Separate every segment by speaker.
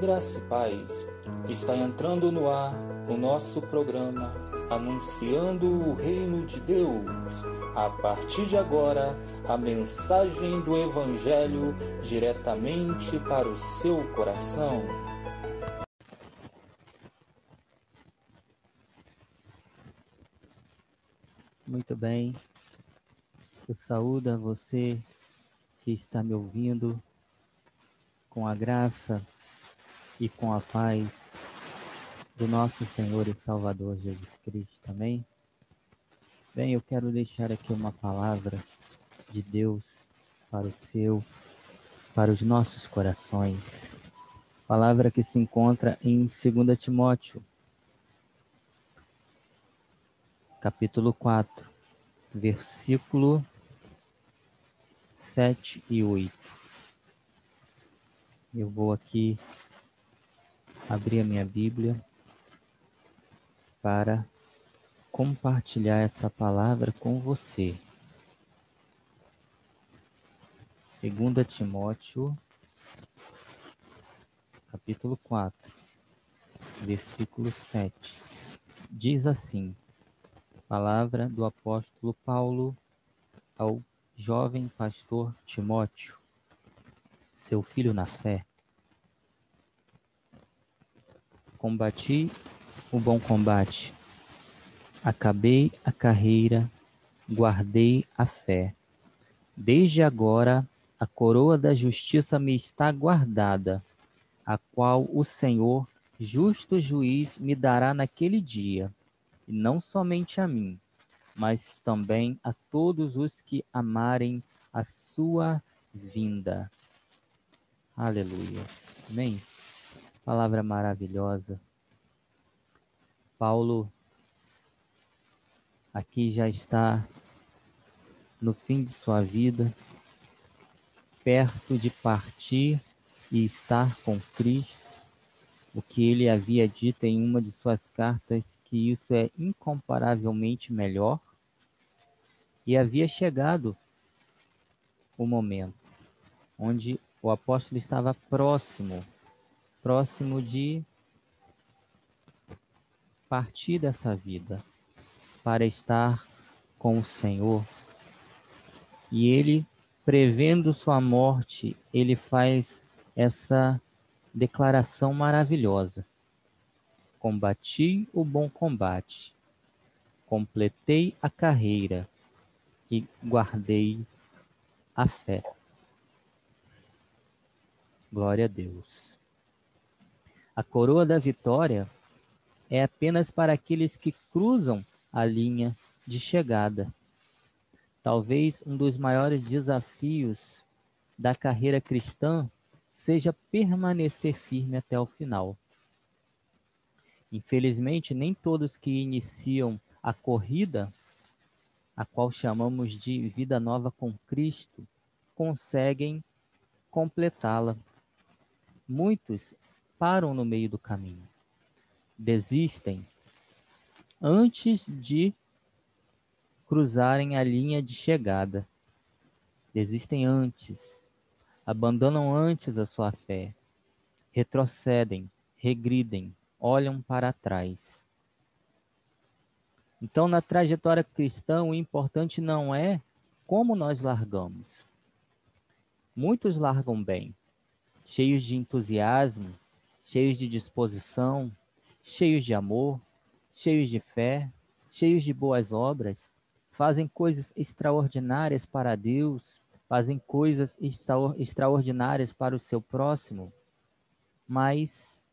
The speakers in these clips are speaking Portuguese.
Speaker 1: Graça e paz. Está entrando no ar o nosso programa Anunciando o Reino de Deus. A partir de agora, a mensagem do Evangelho diretamente para o seu coração.
Speaker 2: Muito bem. Eu saúdo a você que está me ouvindo com a graça e com a paz do nosso Senhor e Salvador Jesus Cristo. Amém? Bem, eu quero deixar aqui uma palavra de Deus para o seu, para os nossos corações. Palavra que se encontra em 2 Timóteo, capítulo 4, versículo 7 e 8. Eu vou aqui abrir a minha Bíblia para compartilhar essa palavra com você. 2 Timóteo, capítulo 4, versículo 7. Diz assim: Palavra do apóstolo Paulo ao jovem pastor Timóteo, seu filho na fé Combati o bom combate, acabei a carreira, guardei a fé. Desde agora a coroa da justiça me está guardada, a qual o Senhor, justo juiz, me dará naquele dia, e não somente a mim, mas também a todos os que amarem a sua vinda. Aleluia. Amém. Palavra maravilhosa. Paulo aqui já está no fim de sua vida, perto de partir e estar com Cristo, o que ele havia dito em uma de suas cartas, que isso é incomparavelmente melhor, e havia chegado o momento onde o apóstolo estava próximo próximo de partir dessa vida para estar com o Senhor. E ele, prevendo sua morte, ele faz essa declaração maravilhosa. Combati o bom combate, completei a carreira e guardei a fé. Glória a Deus. A coroa da vitória é apenas para aqueles que cruzam a linha de chegada. Talvez um dos maiores desafios da carreira cristã seja permanecer firme até o final. Infelizmente, nem todos que iniciam a corrida, a qual chamamos de vida nova com Cristo, conseguem completá-la. Muitos param no meio do caminho, desistem antes de cruzarem a linha de chegada. Desistem antes, abandonam antes a sua fé, retrocedem, regridem, olham para trás. Então, na trajetória cristã, o importante não é como nós largamos. Muitos largam bem, cheios de entusiasmo, cheios de disposição, cheios de amor, cheios de fé, cheios de boas obras, fazem coisas extraordinárias para Deus, fazem coisas extraordinárias para o seu próximo, mas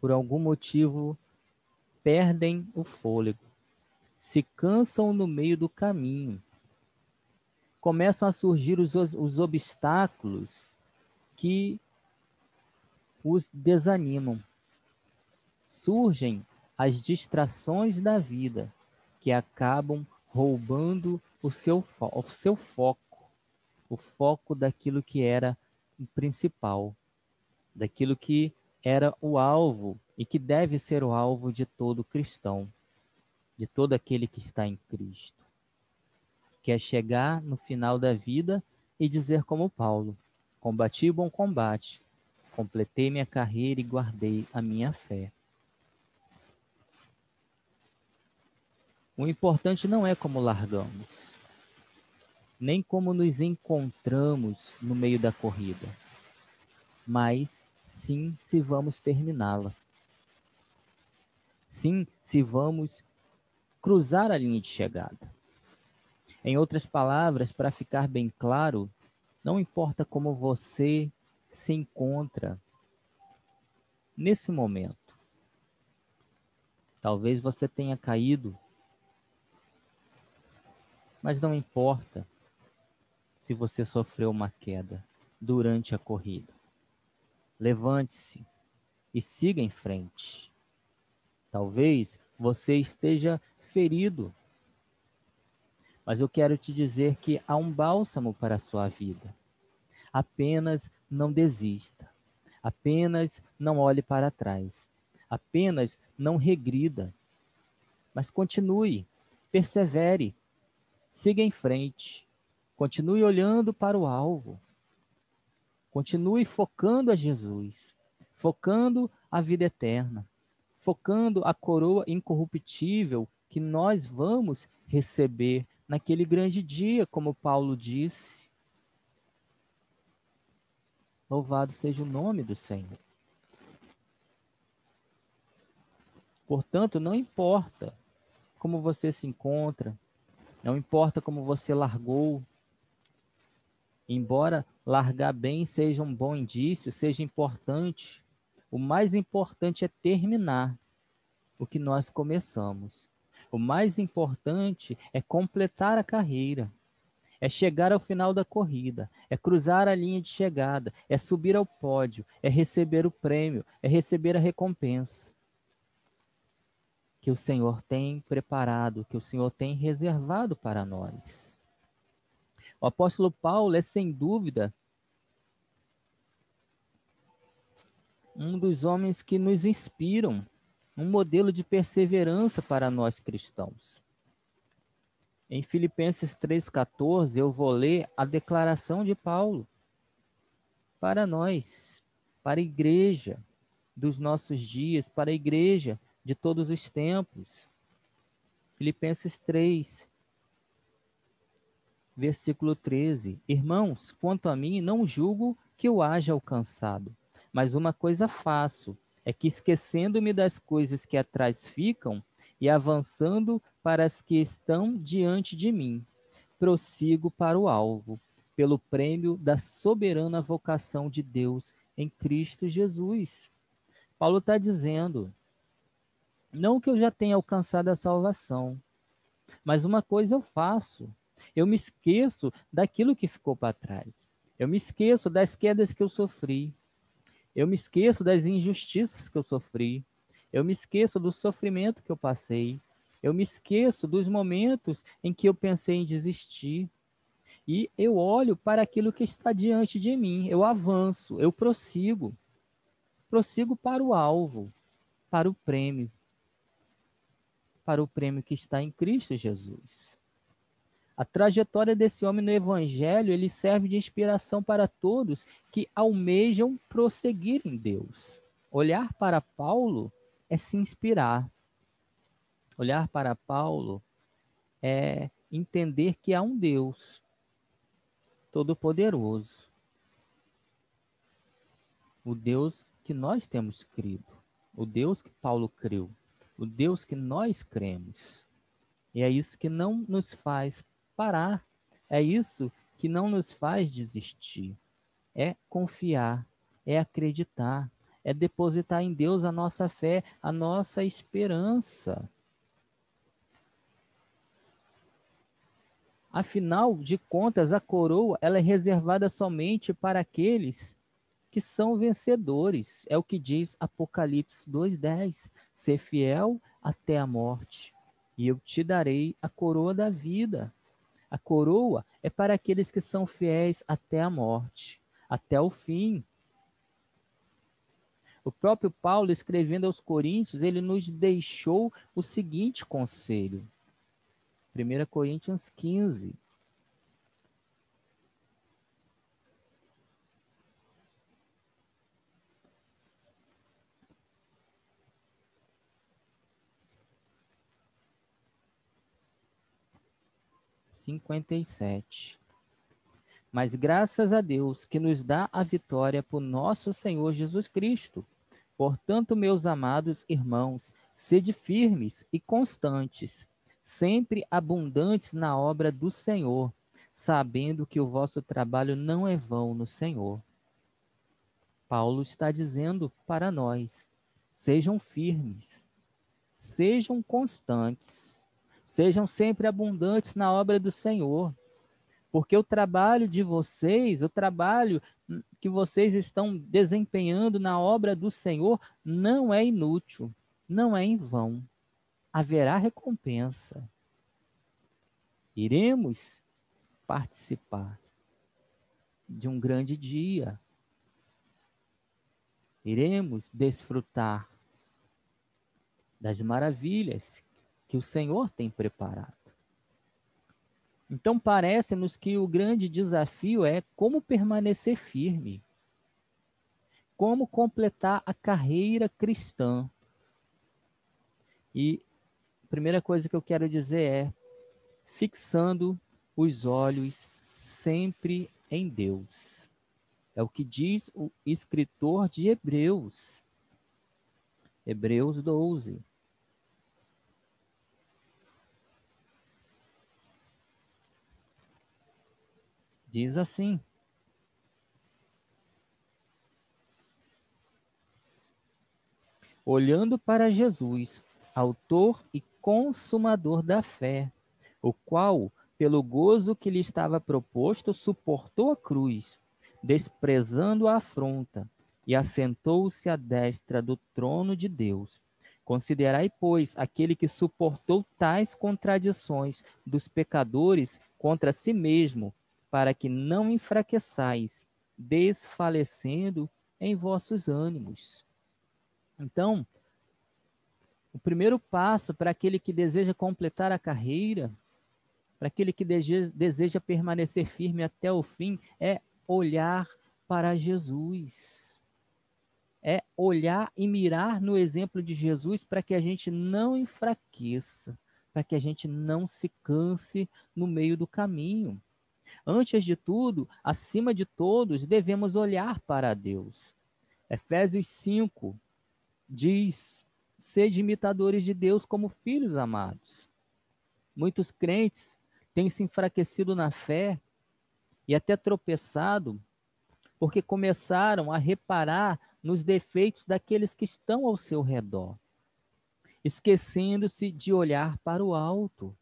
Speaker 2: por algum motivo perdem o fôlego, se cansam no meio do caminho, começam a surgir os, os obstáculos que os desanimam. Surgem as distrações da vida que acabam roubando o seu, o seu foco, o foco daquilo que era o principal, daquilo que era o alvo e que deve ser o alvo de todo cristão, de todo aquele que está em Cristo. Que é chegar no final da vida e dizer como Paulo: combati o bom combate, completei minha carreira e guardei a minha fé. O importante não é como largamos, nem como nos encontramos no meio da corrida, mas sim se vamos terminá-la. Sim, se vamos cruzar a linha de chegada. Em outras palavras, para ficar bem claro, não importa como você se encontra nesse momento. Talvez você tenha caído, mas não importa se você sofreu uma queda durante a corrida. Levante-se e siga em frente. Talvez você esteja ferido mas eu quero te dizer que há um bálsamo para a sua vida. Apenas não desista. Apenas não olhe para trás. Apenas não regrida. Mas continue, persevere, siga em frente. Continue olhando para o alvo. Continue focando a Jesus, focando a vida eterna, focando a coroa incorruptível que nós vamos receber naquele grande dia, como Paulo disse. Louvado seja o nome do Senhor. Portanto, não importa como você se encontra, não importa como você largou, embora largar bem seja um bom indício, seja importante, o mais importante é terminar o que nós começamos. O mais importante é completar a carreira, é chegar ao final da corrida, é cruzar a linha de chegada, é subir ao pódio, é receber o prêmio, é receber a recompensa que o Senhor tem preparado, que o Senhor tem reservado para nós. O apóstolo Paulo é sem dúvida um dos homens que nos inspiram um modelo de perseverança para nós cristãos. Em Filipenses 3,14, eu vou ler a declaração de Paulo para nós, para a igreja dos nossos dias, para a igreja de todos os tempos. Filipenses 3, versículo 13: Irmãos, quanto a mim, não julgo que eu haja alcançado, mas uma coisa faço é que esquecendo-me das coisas que atrás ficam e avançando para as que estão diante de mim, prossigo para o alvo, pelo prêmio da soberana vocação de Deus em Cristo Jesus. Paulo está dizendo, não que eu já tenha alcançado a salvação, mas uma coisa eu faço, eu me esqueço daquilo que ficou para trás. Eu me esqueço das quedas que eu sofri. Eu me esqueço das injustiças que eu sofri. Eu me esqueço do sofrimento que eu passei. Eu me esqueço dos momentos em que eu pensei em desistir. E eu olho para aquilo que está diante de mim. Eu avanço, eu prossigo. Prossigo para o alvo, para o prêmio. Para o prêmio que está em Cristo Jesus. A trajetória desse homem no Evangelho ele serve de inspiração para todos que almejam prosseguir em Deus. Olhar para Paulo é se inspirar. Olhar para Paulo é entender que há um Deus todo-poderoso. O Deus que nós temos crido, o Deus que Paulo creu, o Deus que nós cremos. E é isso que não nos faz parar. É isso que não nos faz desistir. É confiar, é acreditar, é depositar em Deus a nossa fé, a nossa esperança. Afinal de contas, a coroa ela é reservada somente para aqueles que são vencedores. É o que diz Apocalipse 2:10. Ser fiel até a morte, e eu te darei a coroa da vida. A coroa é para aqueles que são fiéis até a morte, até o fim. O próprio Paulo, escrevendo aos Coríntios, ele nos deixou o seguinte conselho. 1 Coríntios 15. Cinquenta e sete. Mas graças a Deus que nos dá a vitória por nosso Senhor Jesus Cristo Portanto, meus amados irmãos, sede firmes e constantes, sempre abundantes na obra do Senhor, sabendo que o vosso trabalho não é vão no Senhor. Paulo está dizendo para nós: sejam firmes, sejam constantes, sejam sempre abundantes na obra do Senhor. Porque o trabalho de vocês, o trabalho que vocês estão desempenhando na obra do Senhor, não é inútil, não é em vão. Haverá recompensa. Iremos participar de um grande dia. Iremos desfrutar das maravilhas que o Senhor tem preparado. Então, parece-nos que o grande desafio é como permanecer firme, como completar a carreira cristã. E a primeira coisa que eu quero dizer é fixando os olhos sempre em Deus. É o que diz o escritor de Hebreus. Hebreus 12. Diz assim: Olhando para Jesus, Autor e Consumador da fé, o qual, pelo gozo que lhe estava proposto, suportou a cruz, desprezando a afronta, e assentou-se à destra do trono de Deus. Considerai, pois, aquele que suportou tais contradições dos pecadores contra si mesmo, para que não enfraqueçais, desfalecendo em vossos ânimos. Então, o primeiro passo para aquele que deseja completar a carreira, para aquele que deseja permanecer firme até o fim, é olhar para Jesus. É olhar e mirar no exemplo de Jesus para que a gente não enfraqueça, para que a gente não se canse no meio do caminho. Antes de tudo, acima de todos, devemos olhar para Deus. Efésios 5 diz: sede imitadores de Deus como filhos amados. Muitos crentes têm se enfraquecido na fé e até tropeçado porque começaram a reparar nos defeitos daqueles que estão ao seu redor, esquecendo-se de olhar para o alto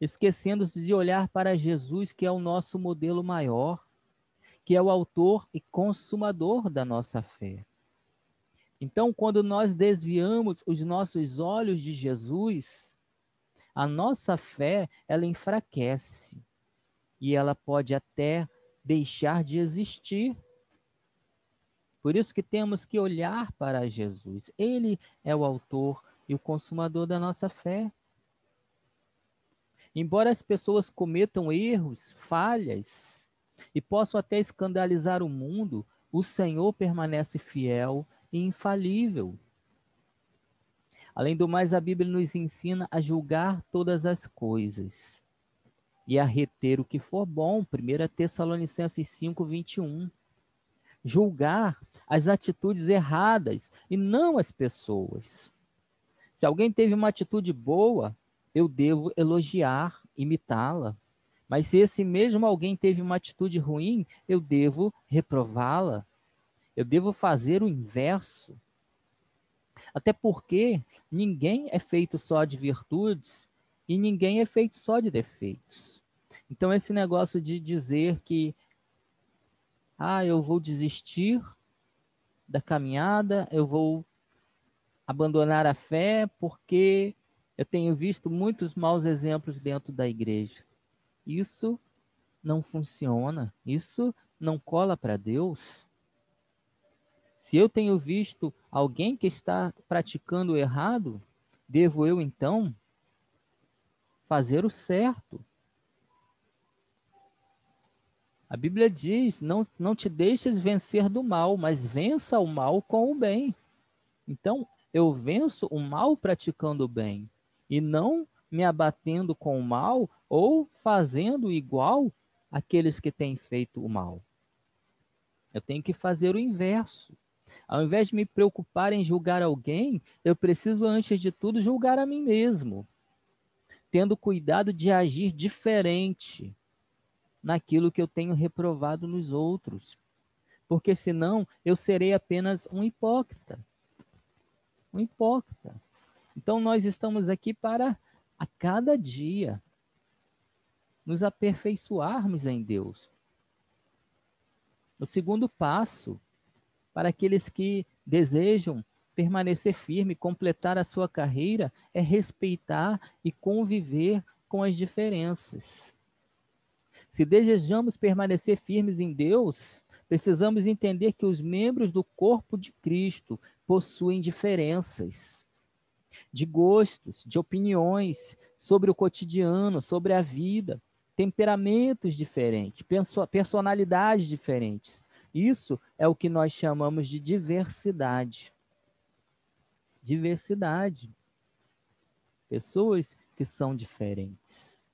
Speaker 2: esquecendo-se de olhar para Jesus, que é o nosso modelo maior, que é o autor e consumador da nossa fé. Então, quando nós desviamos os nossos olhos de Jesus, a nossa fé, ela enfraquece e ela pode até deixar de existir. Por isso que temos que olhar para Jesus. Ele é o autor e o consumador da nossa fé. Embora as pessoas cometam erros, falhas e possam até escandalizar o mundo, o Senhor permanece fiel e infalível. Além do mais, a Bíblia nos ensina a julgar todas as coisas e a reter o que for bom. 1 Tessalonicenses 5, 21. Julgar as atitudes erradas e não as pessoas. Se alguém teve uma atitude boa, eu devo elogiar, imitá-la. Mas se esse mesmo alguém teve uma atitude ruim, eu devo reprová-la. Eu devo fazer o inverso. Até porque ninguém é feito só de virtudes e ninguém é feito só de defeitos. Então, esse negócio de dizer que, ah, eu vou desistir da caminhada, eu vou abandonar a fé porque eu tenho visto muitos maus exemplos dentro da igreja. Isso não funciona, isso não cola para Deus. Se eu tenho visto alguém que está praticando o errado, devo eu então fazer o certo. A Bíblia diz: não, não te deixes vencer do mal, mas vença o mal com o bem. Então, eu venço o mal praticando o bem e não me abatendo com o mal ou fazendo igual aqueles que têm feito o mal. Eu tenho que fazer o inverso. Ao invés de me preocupar em julgar alguém, eu preciso, antes de tudo, julgar a mim mesmo, tendo cuidado de agir diferente naquilo que eu tenho reprovado nos outros. Porque senão eu serei apenas um hipócrita. Um hipócrita. Então nós estamos aqui para a cada dia nos aperfeiçoarmos em Deus. O segundo passo para aqueles que desejam permanecer firme, completar a sua carreira, é respeitar e conviver com as diferenças. Se desejamos permanecer firmes em Deus, precisamos entender que os membros do corpo de Cristo possuem diferenças de gostos, de opiniões sobre o cotidiano, sobre a vida, temperamentos diferentes, personalidades diferentes. Isso é o que nós chamamos de diversidade. Diversidade. Pessoas que são diferentes,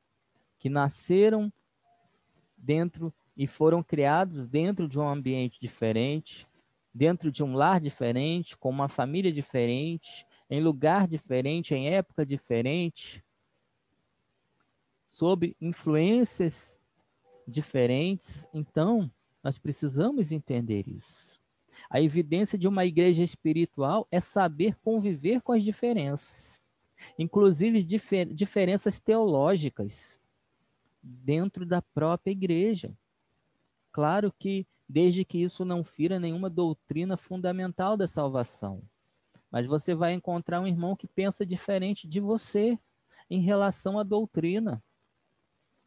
Speaker 2: que nasceram dentro e foram criados dentro de um ambiente diferente, dentro de um lar diferente, com uma família diferente, em lugar diferente, em época diferente, sob influências diferentes. Então, nós precisamos entender isso. A evidência de uma igreja espiritual é saber conviver com as diferenças, inclusive difer diferenças teológicas dentro da própria igreja. Claro que desde que isso não fira nenhuma doutrina fundamental da salvação. Mas você vai encontrar um irmão que pensa diferente de você em relação à doutrina.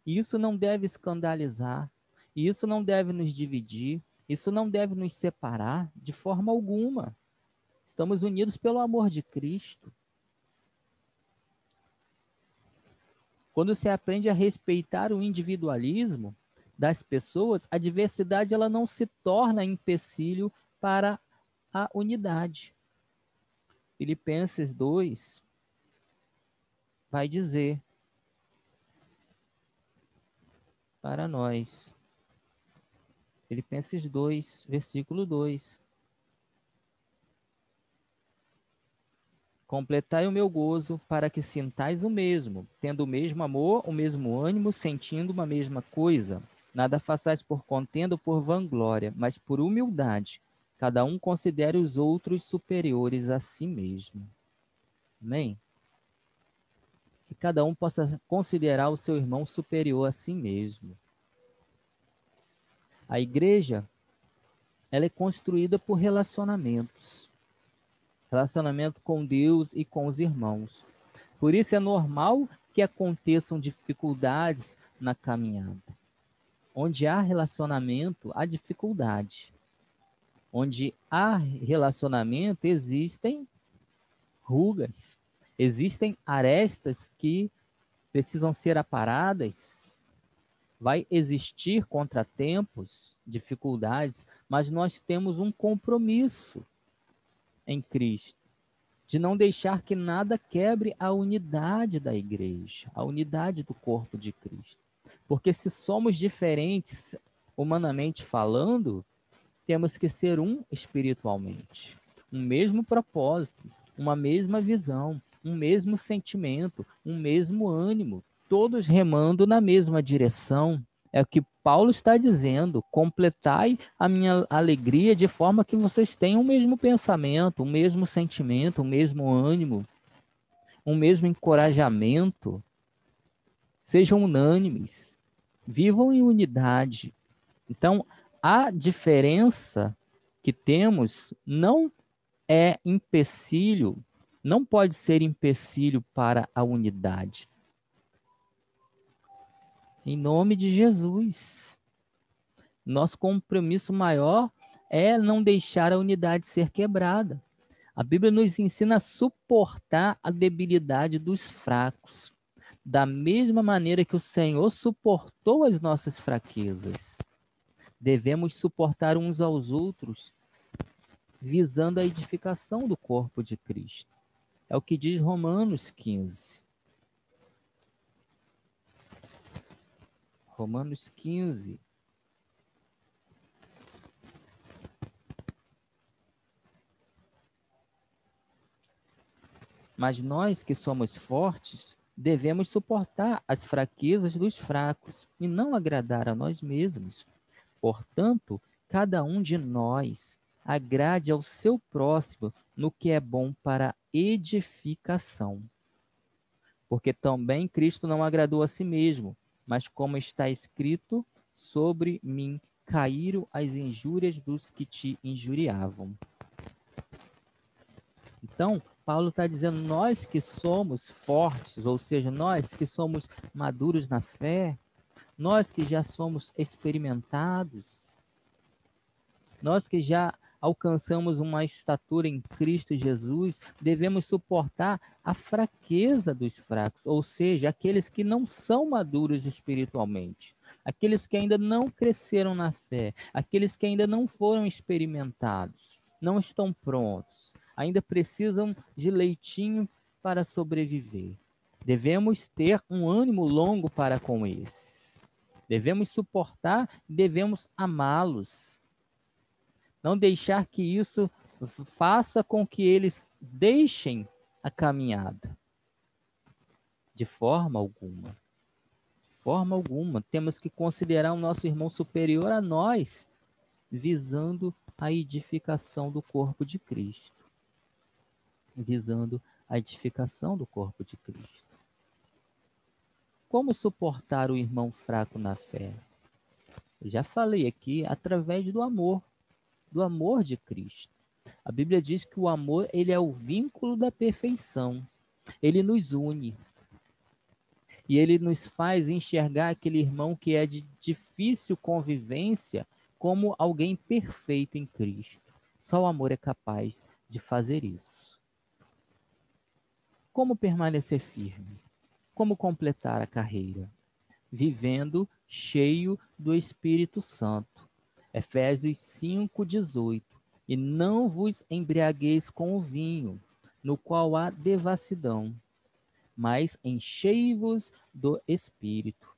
Speaker 2: E isso não deve escandalizar, e isso não deve nos dividir, isso não deve nos separar de forma alguma. Estamos unidos pelo amor de Cristo. Quando se aprende a respeitar o individualismo, das pessoas, a diversidade ela não se torna empecilho para a unidade. Filipenses 2 vai dizer para nós. Filipenses 2, versículo 2. Completai o meu gozo para que sintais o mesmo, tendo o mesmo amor, o mesmo ânimo, sentindo uma mesma coisa. Nada façais por contenda ou por vanglória, mas por humildade. Cada um considere os outros superiores a si mesmo. Amém? Que cada um possa considerar o seu irmão superior a si mesmo. A igreja, ela é construída por relacionamentos. Relacionamento com Deus e com os irmãos. Por isso é normal que aconteçam dificuldades na caminhada. Onde há relacionamento, há dificuldade. Onde há relacionamento, existem rugas, existem arestas que precisam ser aparadas. Vai existir contratempos, dificuldades, mas nós temos um compromisso em Cristo de não deixar que nada quebre a unidade da igreja, a unidade do corpo de Cristo. Porque se somos diferentes, humanamente falando, temos que ser um espiritualmente. Um mesmo propósito, uma mesma visão, um mesmo sentimento, um mesmo ânimo, todos remando na mesma direção. É o que Paulo está dizendo: completai a minha alegria de forma que vocês tenham o mesmo pensamento, o mesmo sentimento, o mesmo ânimo, o mesmo encorajamento. Sejam unânimes, vivam em unidade. Então, a diferença que temos não é empecilho, não pode ser empecilho para a unidade. Em nome de Jesus. Nosso compromisso maior é não deixar a unidade ser quebrada. A Bíblia nos ensina a suportar a debilidade dos fracos da mesma maneira que o Senhor suportou as nossas fraquezas. Devemos suportar uns aos outros, visando a edificação do corpo de Cristo. É o que diz Romanos 15. Romanos 15. Mas nós que somos fortes, devemos suportar as fraquezas dos fracos e não agradar a nós mesmos. Portanto, cada um de nós agrade ao seu próximo no que é bom para edificação. Porque também Cristo não agradou a si mesmo, mas como está escrito, sobre mim caíram as injúrias dos que te injuriavam. Então, Paulo está dizendo, nós que somos fortes, ou seja, nós que somos maduros na fé, nós que já somos experimentados, nós que já alcançamos uma estatura em Cristo Jesus, devemos suportar a fraqueza dos fracos, ou seja, aqueles que não são maduros espiritualmente, aqueles que ainda não cresceram na fé, aqueles que ainda não foram experimentados, não estão prontos ainda precisam de leitinho para sobreviver. Devemos ter um ânimo longo para com esses. Devemos suportar, devemos amá-los. Não deixar que isso faça com que eles deixem a caminhada. De forma alguma. De forma alguma. Temos que considerar o nosso irmão superior a nós, visando a edificação do corpo de Cristo visando a edificação do corpo de Cristo. Como suportar o irmão fraco na fé? Eu já falei aqui através do amor, do amor de Cristo. A Bíblia diz que o amor ele é o vínculo da perfeição. Ele nos une. E ele nos faz enxergar aquele irmão que é de difícil convivência como alguém perfeito em Cristo. Só o amor é capaz de fazer isso. Como permanecer firme? Como completar a carreira? Vivendo cheio do Espírito Santo. Efésios 5:18. E não vos embriagueis com o vinho, no qual há devassidão, mas enchei-vos do Espírito.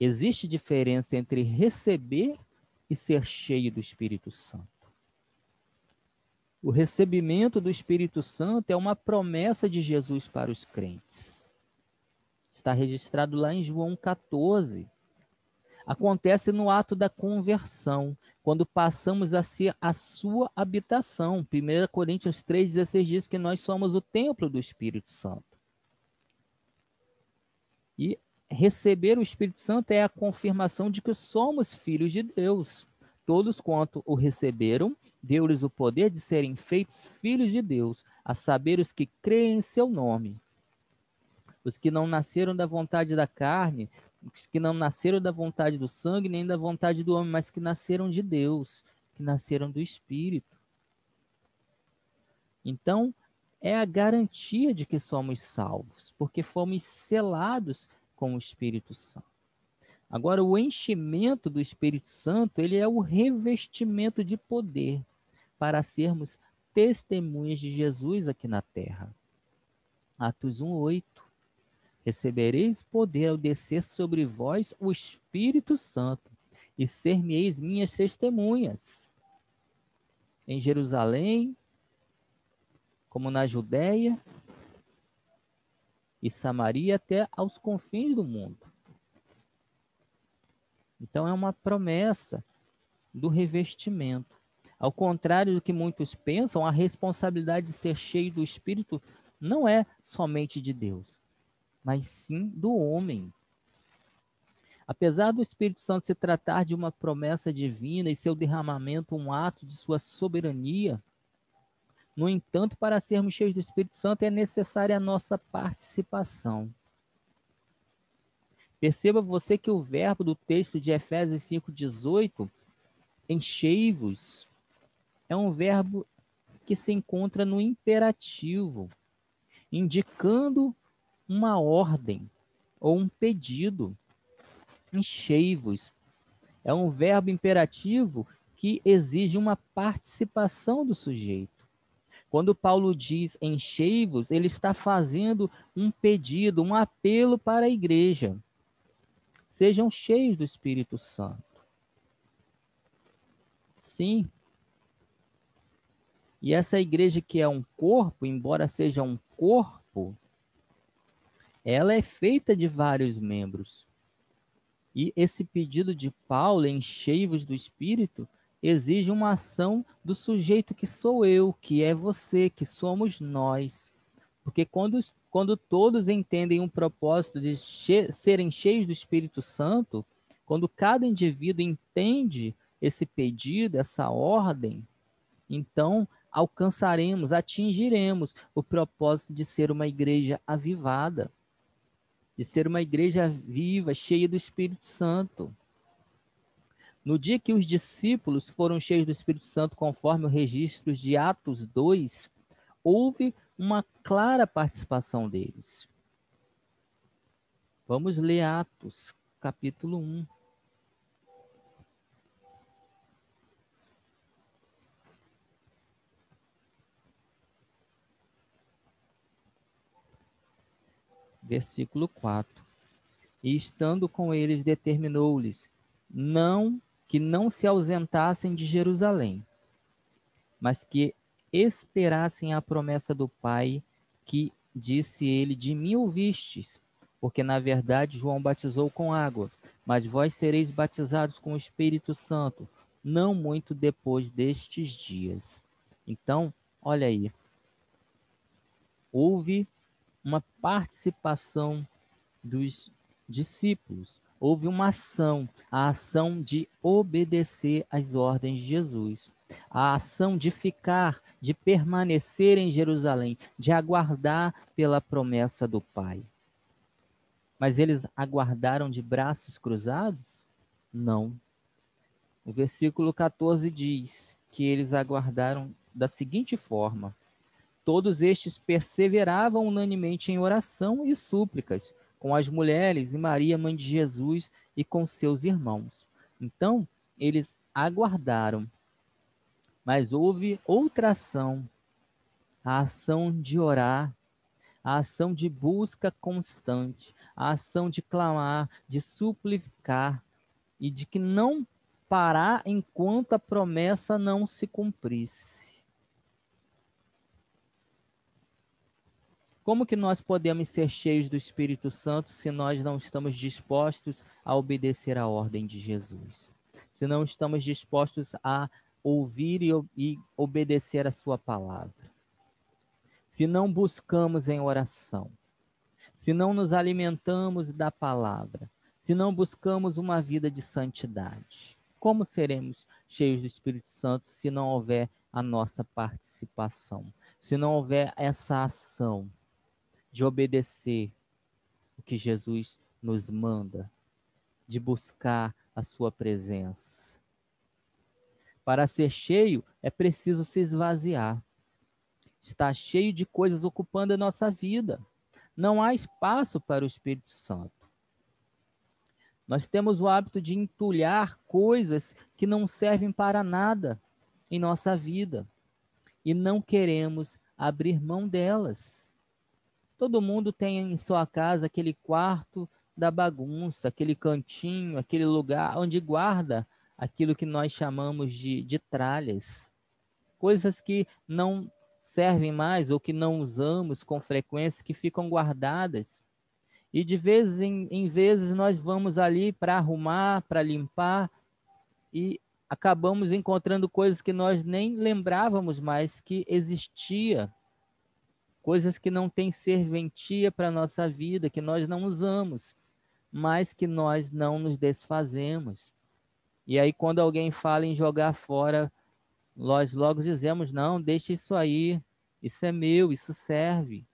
Speaker 2: Existe diferença entre receber e ser cheio do Espírito Santo. O recebimento do Espírito Santo é uma promessa de Jesus para os crentes. Está registrado lá em João 14. Acontece no ato da conversão, quando passamos a ser a sua habitação. 1 Coríntios 3,16 diz que nós somos o templo do Espírito Santo. E receber o Espírito Santo é a confirmação de que somos filhos de Deus. Todos quanto o receberam, deu-lhes o poder de serem feitos filhos de Deus, a saber os que creem em seu nome. Os que não nasceram da vontade da carne, os que não nasceram da vontade do sangue, nem da vontade do homem, mas que nasceram de Deus, que nasceram do Espírito. Então, é a garantia de que somos salvos, porque fomos selados com o Espírito Santo. Agora, o enchimento do Espírito Santo, ele é o revestimento de poder para sermos testemunhas de Jesus aqui na terra. Atos 1:8. Recebereis poder ao descer sobre vós o Espírito Santo, e ser-me-eis minhas testemunhas. Em Jerusalém, como na Judéia e Samaria até aos confins do mundo. Então é uma promessa do revestimento. Ao contrário do que muitos pensam, a responsabilidade de ser cheio do Espírito não é somente de Deus, mas sim do homem. Apesar do Espírito Santo se tratar de uma promessa divina e seu derramamento um ato de sua soberania, no entanto, para sermos cheios do Espírito Santo é necessária a nossa participação. Perceba você que o verbo do texto de Efésios 5,18, enchei-vos, é um verbo que se encontra no imperativo, indicando uma ordem ou um pedido. Enchei-vos. É um verbo imperativo que exige uma participação do sujeito. Quando Paulo diz enchei-vos, ele está fazendo um pedido, um apelo para a igreja sejam cheios do Espírito Santo. Sim. E essa igreja que é um corpo, embora seja um corpo, ela é feita de vários membros. E esse pedido de Paulo, enchei-vos do Espírito, exige uma ação do sujeito que sou eu, que é você, que somos nós. Porque quando, quando todos entendem um propósito de che serem cheios do Espírito Santo, quando cada indivíduo entende esse pedido, essa ordem, então alcançaremos, atingiremos o propósito de ser uma igreja avivada, de ser uma igreja viva, cheia do Espírito Santo. No dia que os discípulos foram cheios do Espírito Santo, conforme o registro de Atos 2, houve uma clara participação deles. Vamos ler Atos, capítulo 1. Versículo 4. E estando com eles, determinou-lhes não que não se ausentassem de Jerusalém, mas que esperassem a promessa do Pai, que disse ele: De mim ouvistes, porque na verdade João batizou com água, mas vós sereis batizados com o Espírito Santo, não muito depois destes dias. Então, olha aí. Houve uma participação dos discípulos houve uma ação, a ação de obedecer às ordens de Jesus, a ação de ficar, de permanecer em Jerusalém, de aguardar pela promessa do Pai. Mas eles aguardaram de braços cruzados? Não. O versículo 14 diz que eles aguardaram da seguinte forma: Todos estes perseveravam unanimemente em oração e súplicas com as mulheres e Maria, mãe de Jesus, e com seus irmãos. Então, eles aguardaram. Mas houve outra ação, a ação de orar, a ação de busca constante, a ação de clamar, de suplicar e de que não parar enquanto a promessa não se cumprisse. Como que nós podemos ser cheios do Espírito Santo se nós não estamos dispostos a obedecer a ordem de Jesus? Se não estamos dispostos a ouvir e, e obedecer a sua palavra? Se não buscamos em oração? Se não nos alimentamos da palavra? Se não buscamos uma vida de santidade? Como seremos cheios do Espírito Santo se não houver a nossa participação? Se não houver essa ação? De obedecer o que Jesus nos manda, de buscar a sua presença. Para ser cheio, é preciso se esvaziar. Está cheio de coisas ocupando a nossa vida. Não há espaço para o Espírito Santo. Nós temos o hábito de entulhar coisas que não servem para nada em nossa vida e não queremos abrir mão delas. Todo mundo tem em sua casa aquele quarto da bagunça, aquele cantinho, aquele lugar onde guarda aquilo que nós chamamos de, de tralhas. Coisas que não servem mais ou que não usamos com frequência, que ficam guardadas. E de vezes em, em vezes nós vamos ali para arrumar, para limpar e acabamos encontrando coisas que nós nem lembrávamos mais que existia coisas que não têm serventia para a nossa vida, que nós não usamos, mas que nós não nos desfazemos. E aí, quando alguém fala em jogar fora, nós logo dizemos: não, deixa isso aí, isso é meu, isso serve.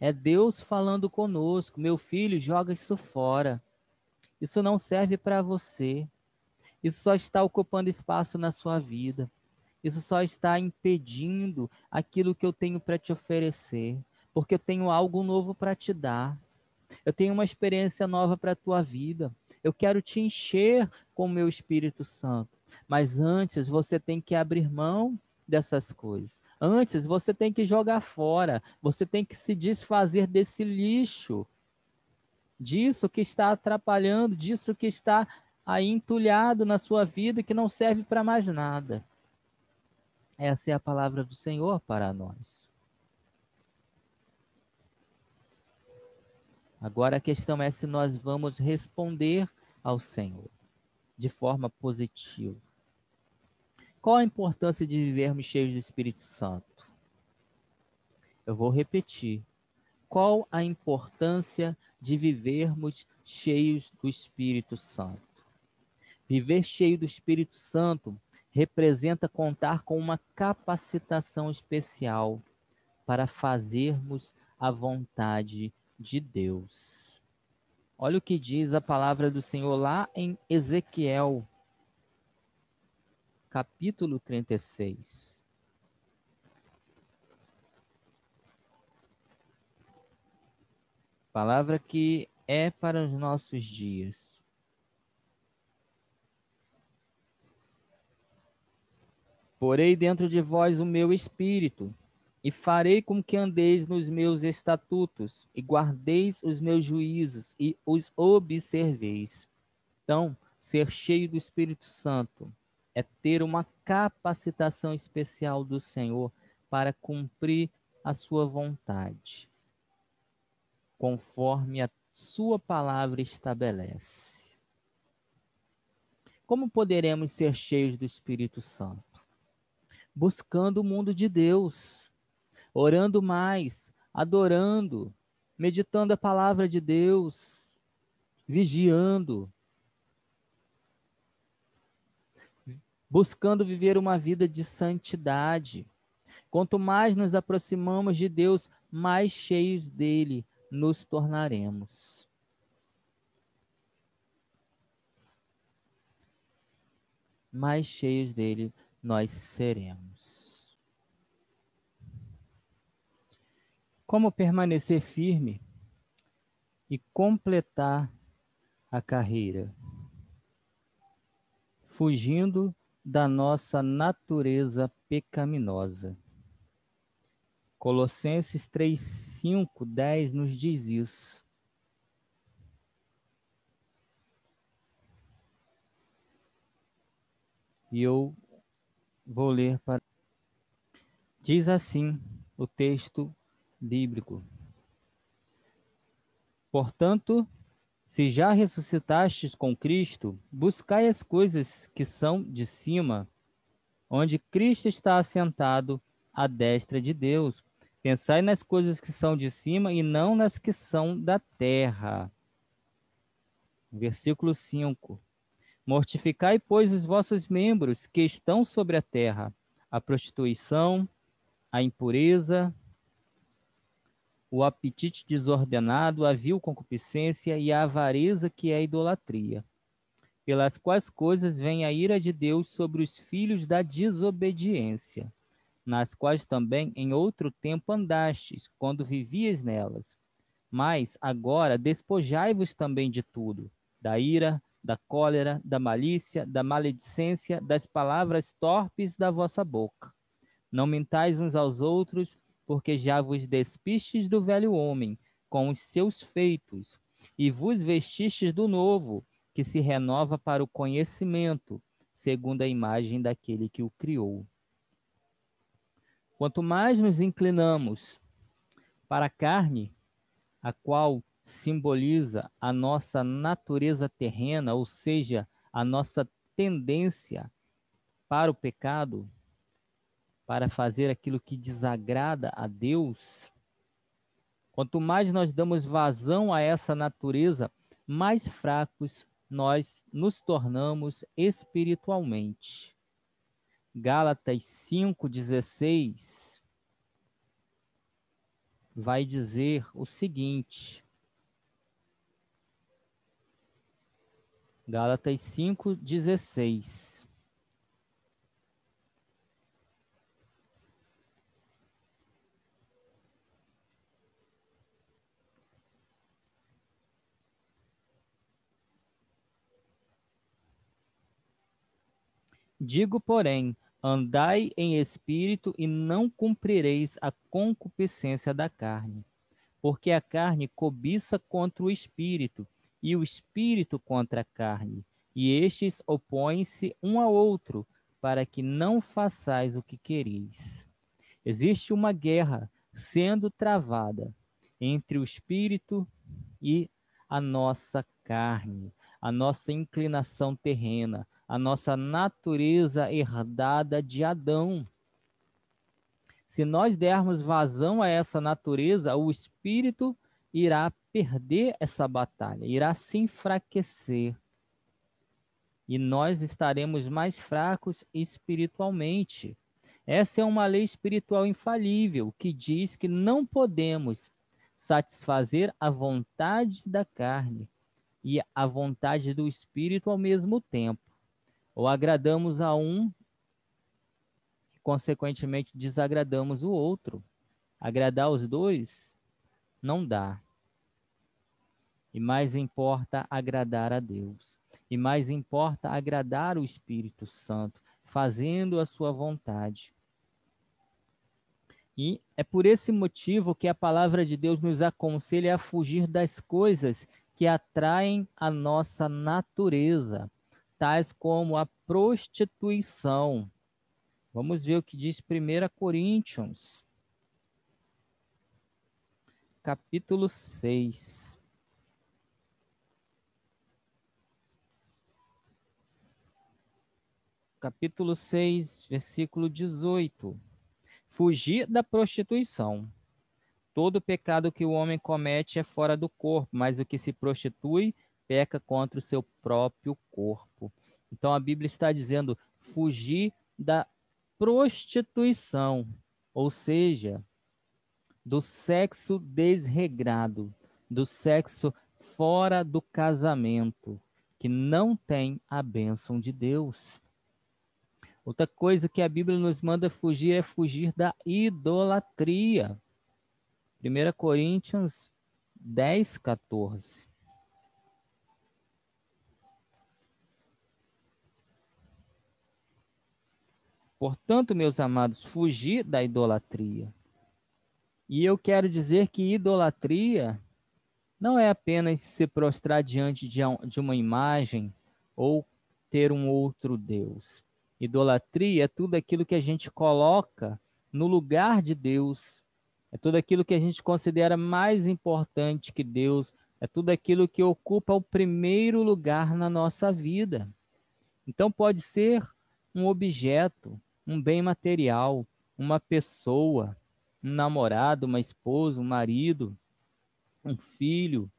Speaker 2: É Deus falando conosco, meu filho, joga isso fora. Isso não serve para você. Isso só está ocupando espaço na sua vida. Isso só está impedindo aquilo que eu tenho para te oferecer, porque eu tenho algo novo para te dar. Eu tenho uma experiência nova para a tua vida. Eu quero te encher com o meu Espírito Santo. Mas antes você tem que abrir mão dessas coisas. Antes você tem que jogar fora. Você tem que se desfazer desse lixo disso que está atrapalhando, disso que está aí entulhado na sua vida que não serve para mais nada. Essa é a palavra do Senhor para nós. Agora a questão é se nós vamos responder ao Senhor de forma positiva. Qual a importância de vivermos cheios do Espírito Santo? Eu vou repetir. Qual a importância de vivermos cheios do Espírito Santo? Viver cheio do Espírito Santo representa contar com uma capacitação especial para fazermos a vontade de Deus. Olha o que diz a palavra do Senhor lá em Ezequiel, capítulo 36. Palavra que é para os nossos dias. Porei dentro de vós o meu espírito, e farei com que andeis nos meus estatutos, e guardeis os meus juízos, e os observeis. Então, ser cheio do Espírito Santo é ter uma capacitação especial do Senhor para cumprir a sua vontade, conforme a sua palavra estabelece. Como poderemos ser cheios do Espírito Santo? Buscando o mundo de Deus orando mais, adorando, meditando a palavra de Deus, vigiando, buscando viver uma vida de santidade. Quanto mais nos aproximamos de Deus, mais cheios dele nos tornaremos. Mais cheios dele nós seremos. Como permanecer firme e completar a carreira, fugindo da nossa natureza pecaminosa. Colossenses 3, 5, 10 nos diz isso. E eu vou ler para. Diz assim o texto bíblico. Portanto, se já ressuscitastes com Cristo, buscai as coisas que são de cima, onde Cristo está assentado à destra de Deus. Pensai nas coisas que são de cima e não nas que são da terra. Versículo 5. Mortificai, pois, os vossos membros que estão sobre a terra: a prostituição, a impureza, o apetite desordenado, a vil concupiscência e a avareza que é a idolatria, pelas quais coisas vem a ira de Deus sobre os filhos da desobediência, nas quais também em outro tempo andastes, quando vivias nelas. Mas agora despojai-vos também de tudo, da ira, da cólera, da malícia, da maledicência, das palavras torpes da vossa boca. Não mentais uns aos outros, porque já vos despistes do velho homem com os seus feitos, e vos vestistes do novo, que se renova para o conhecimento, segundo a imagem daquele que o criou. Quanto mais nos inclinamos para a carne, a qual simboliza a nossa natureza terrena, ou seja, a nossa tendência para o pecado, para fazer aquilo que desagrada a Deus, quanto mais nós damos vazão a essa natureza, mais fracos nós nos tornamos espiritualmente. Gálatas 5,16 vai dizer o seguinte. Gálatas 5,16 Digo, porém, andai em espírito e não cumprireis a concupiscência da carne. porque a carne cobiça contra o espírito, e o espírito contra a carne, e estes opõem-se um ao outro, para que não façais o que quereis. Existe uma guerra sendo travada entre o espírito e a nossa carne, a nossa inclinação terrena, a nossa natureza herdada de Adão. Se nós dermos vazão a essa natureza, o espírito irá perder essa batalha, irá se enfraquecer. E nós estaremos mais fracos espiritualmente. Essa é uma lei espiritual infalível que diz que não podemos satisfazer a vontade da carne e a vontade do espírito ao mesmo tempo. Ou agradamos a um consequentemente desagradamos o outro. Agradar os dois não dá. E mais importa agradar a Deus. E mais importa agradar o Espírito Santo, fazendo a sua vontade. E é por esse motivo que a palavra de Deus nos aconselha a fugir das coisas que atraem a nossa natureza, tais como a prostituição, Vamos ver o que diz 1 Coríntios, capítulo 6. Capítulo 6, versículo 18. Fugir da prostituição. Todo pecado que o homem comete é fora do corpo, mas o que se prostitui peca contra o seu próprio corpo. Então a Bíblia está dizendo fugir da prostituição, ou seja, do sexo desregrado, do sexo fora do casamento, que não tem a bênção de Deus. Outra coisa que a Bíblia nos manda fugir é fugir da idolatria. 1 Coríntios 10, 14. Portanto, meus amados, fugir da idolatria. E eu quero dizer que idolatria não é apenas se prostrar diante de uma imagem ou ter um outro Deus. Idolatria é tudo aquilo que a gente coloca no lugar de Deus, é tudo aquilo que a gente considera mais importante que Deus, é tudo aquilo que ocupa o primeiro lugar na nossa vida. Então, pode ser um objeto, um bem material, uma pessoa, um namorado, uma esposa, um marido, um filho,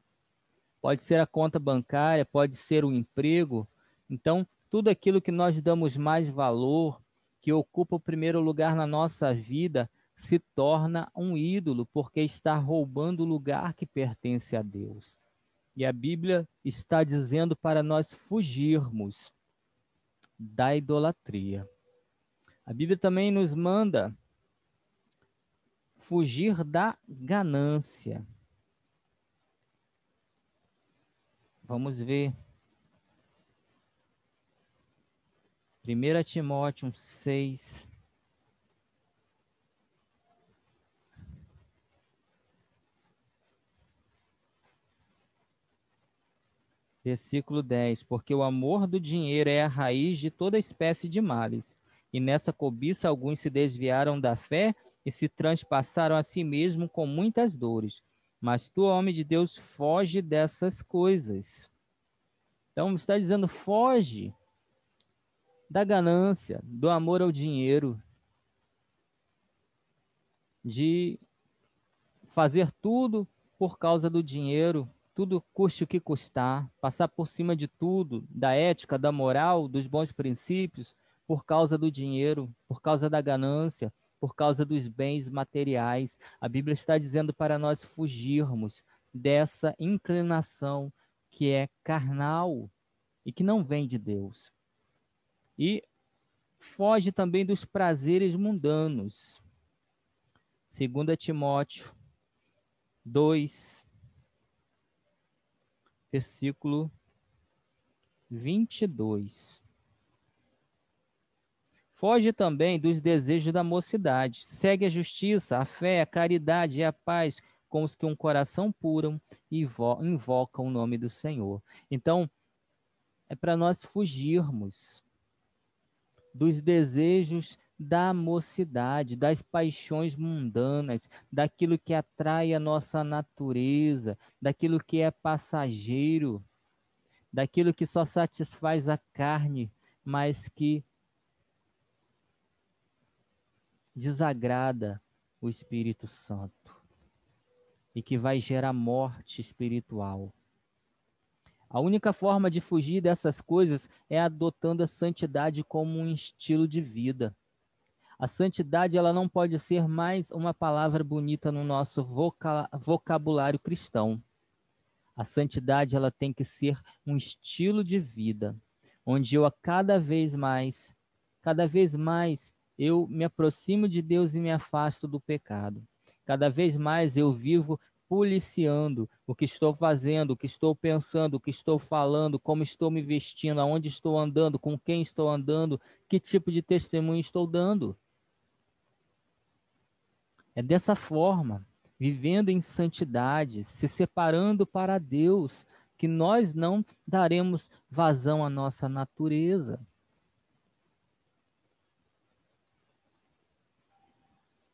Speaker 2: pode ser a conta bancária, pode ser o emprego. Então, tudo aquilo que nós damos mais valor, que ocupa o primeiro lugar na nossa vida, se torna um ídolo, porque está roubando o lugar que pertence a Deus. E a Bíblia está dizendo para nós fugirmos da idolatria. A Bíblia também nos manda fugir da ganância. Vamos ver. 1 Timóteo 6. Versículo 10: Porque o amor do dinheiro é a raiz de toda espécie de males e nessa cobiça alguns se desviaram da fé e se transpassaram a si mesmo com muitas dores. Mas tu, homem de Deus, foge dessas coisas. Então está dizendo, foge da ganância, do amor ao dinheiro, de fazer tudo por causa do dinheiro, tudo custe o que custar, passar por cima de tudo, da ética, da moral, dos bons princípios, por causa do dinheiro, por causa da ganância, por causa dos bens materiais. A Bíblia está dizendo para nós fugirmos dessa inclinação que é carnal e que não vem de Deus. E foge também dos prazeres mundanos. 2 Timóteo 2, versículo 22. Foge também dos desejos da mocidade. Segue a justiça, a fé, a caridade e a paz com os que um coração puro invocam o nome do Senhor. Então, é para nós fugirmos dos desejos da mocidade, das paixões mundanas, daquilo que atrai a nossa natureza, daquilo que é passageiro, daquilo que só satisfaz a carne, mas que desagrada o Espírito Santo e que vai gerar morte espiritual. A única forma de fugir dessas coisas é adotando a santidade como um estilo de vida. A santidade ela não pode ser mais uma palavra bonita no nosso vocabulário cristão. A santidade ela tem que ser um estilo de vida, onde eu a cada vez mais, cada vez mais eu me aproximo de Deus e me afasto do pecado. Cada vez mais eu vivo policiando o que estou fazendo, o que estou pensando, o que estou falando, como estou me vestindo, aonde estou andando, com quem estou andando, que tipo de testemunho estou dando. É dessa forma, vivendo em santidade, se separando para Deus, que nós não daremos vazão à nossa natureza.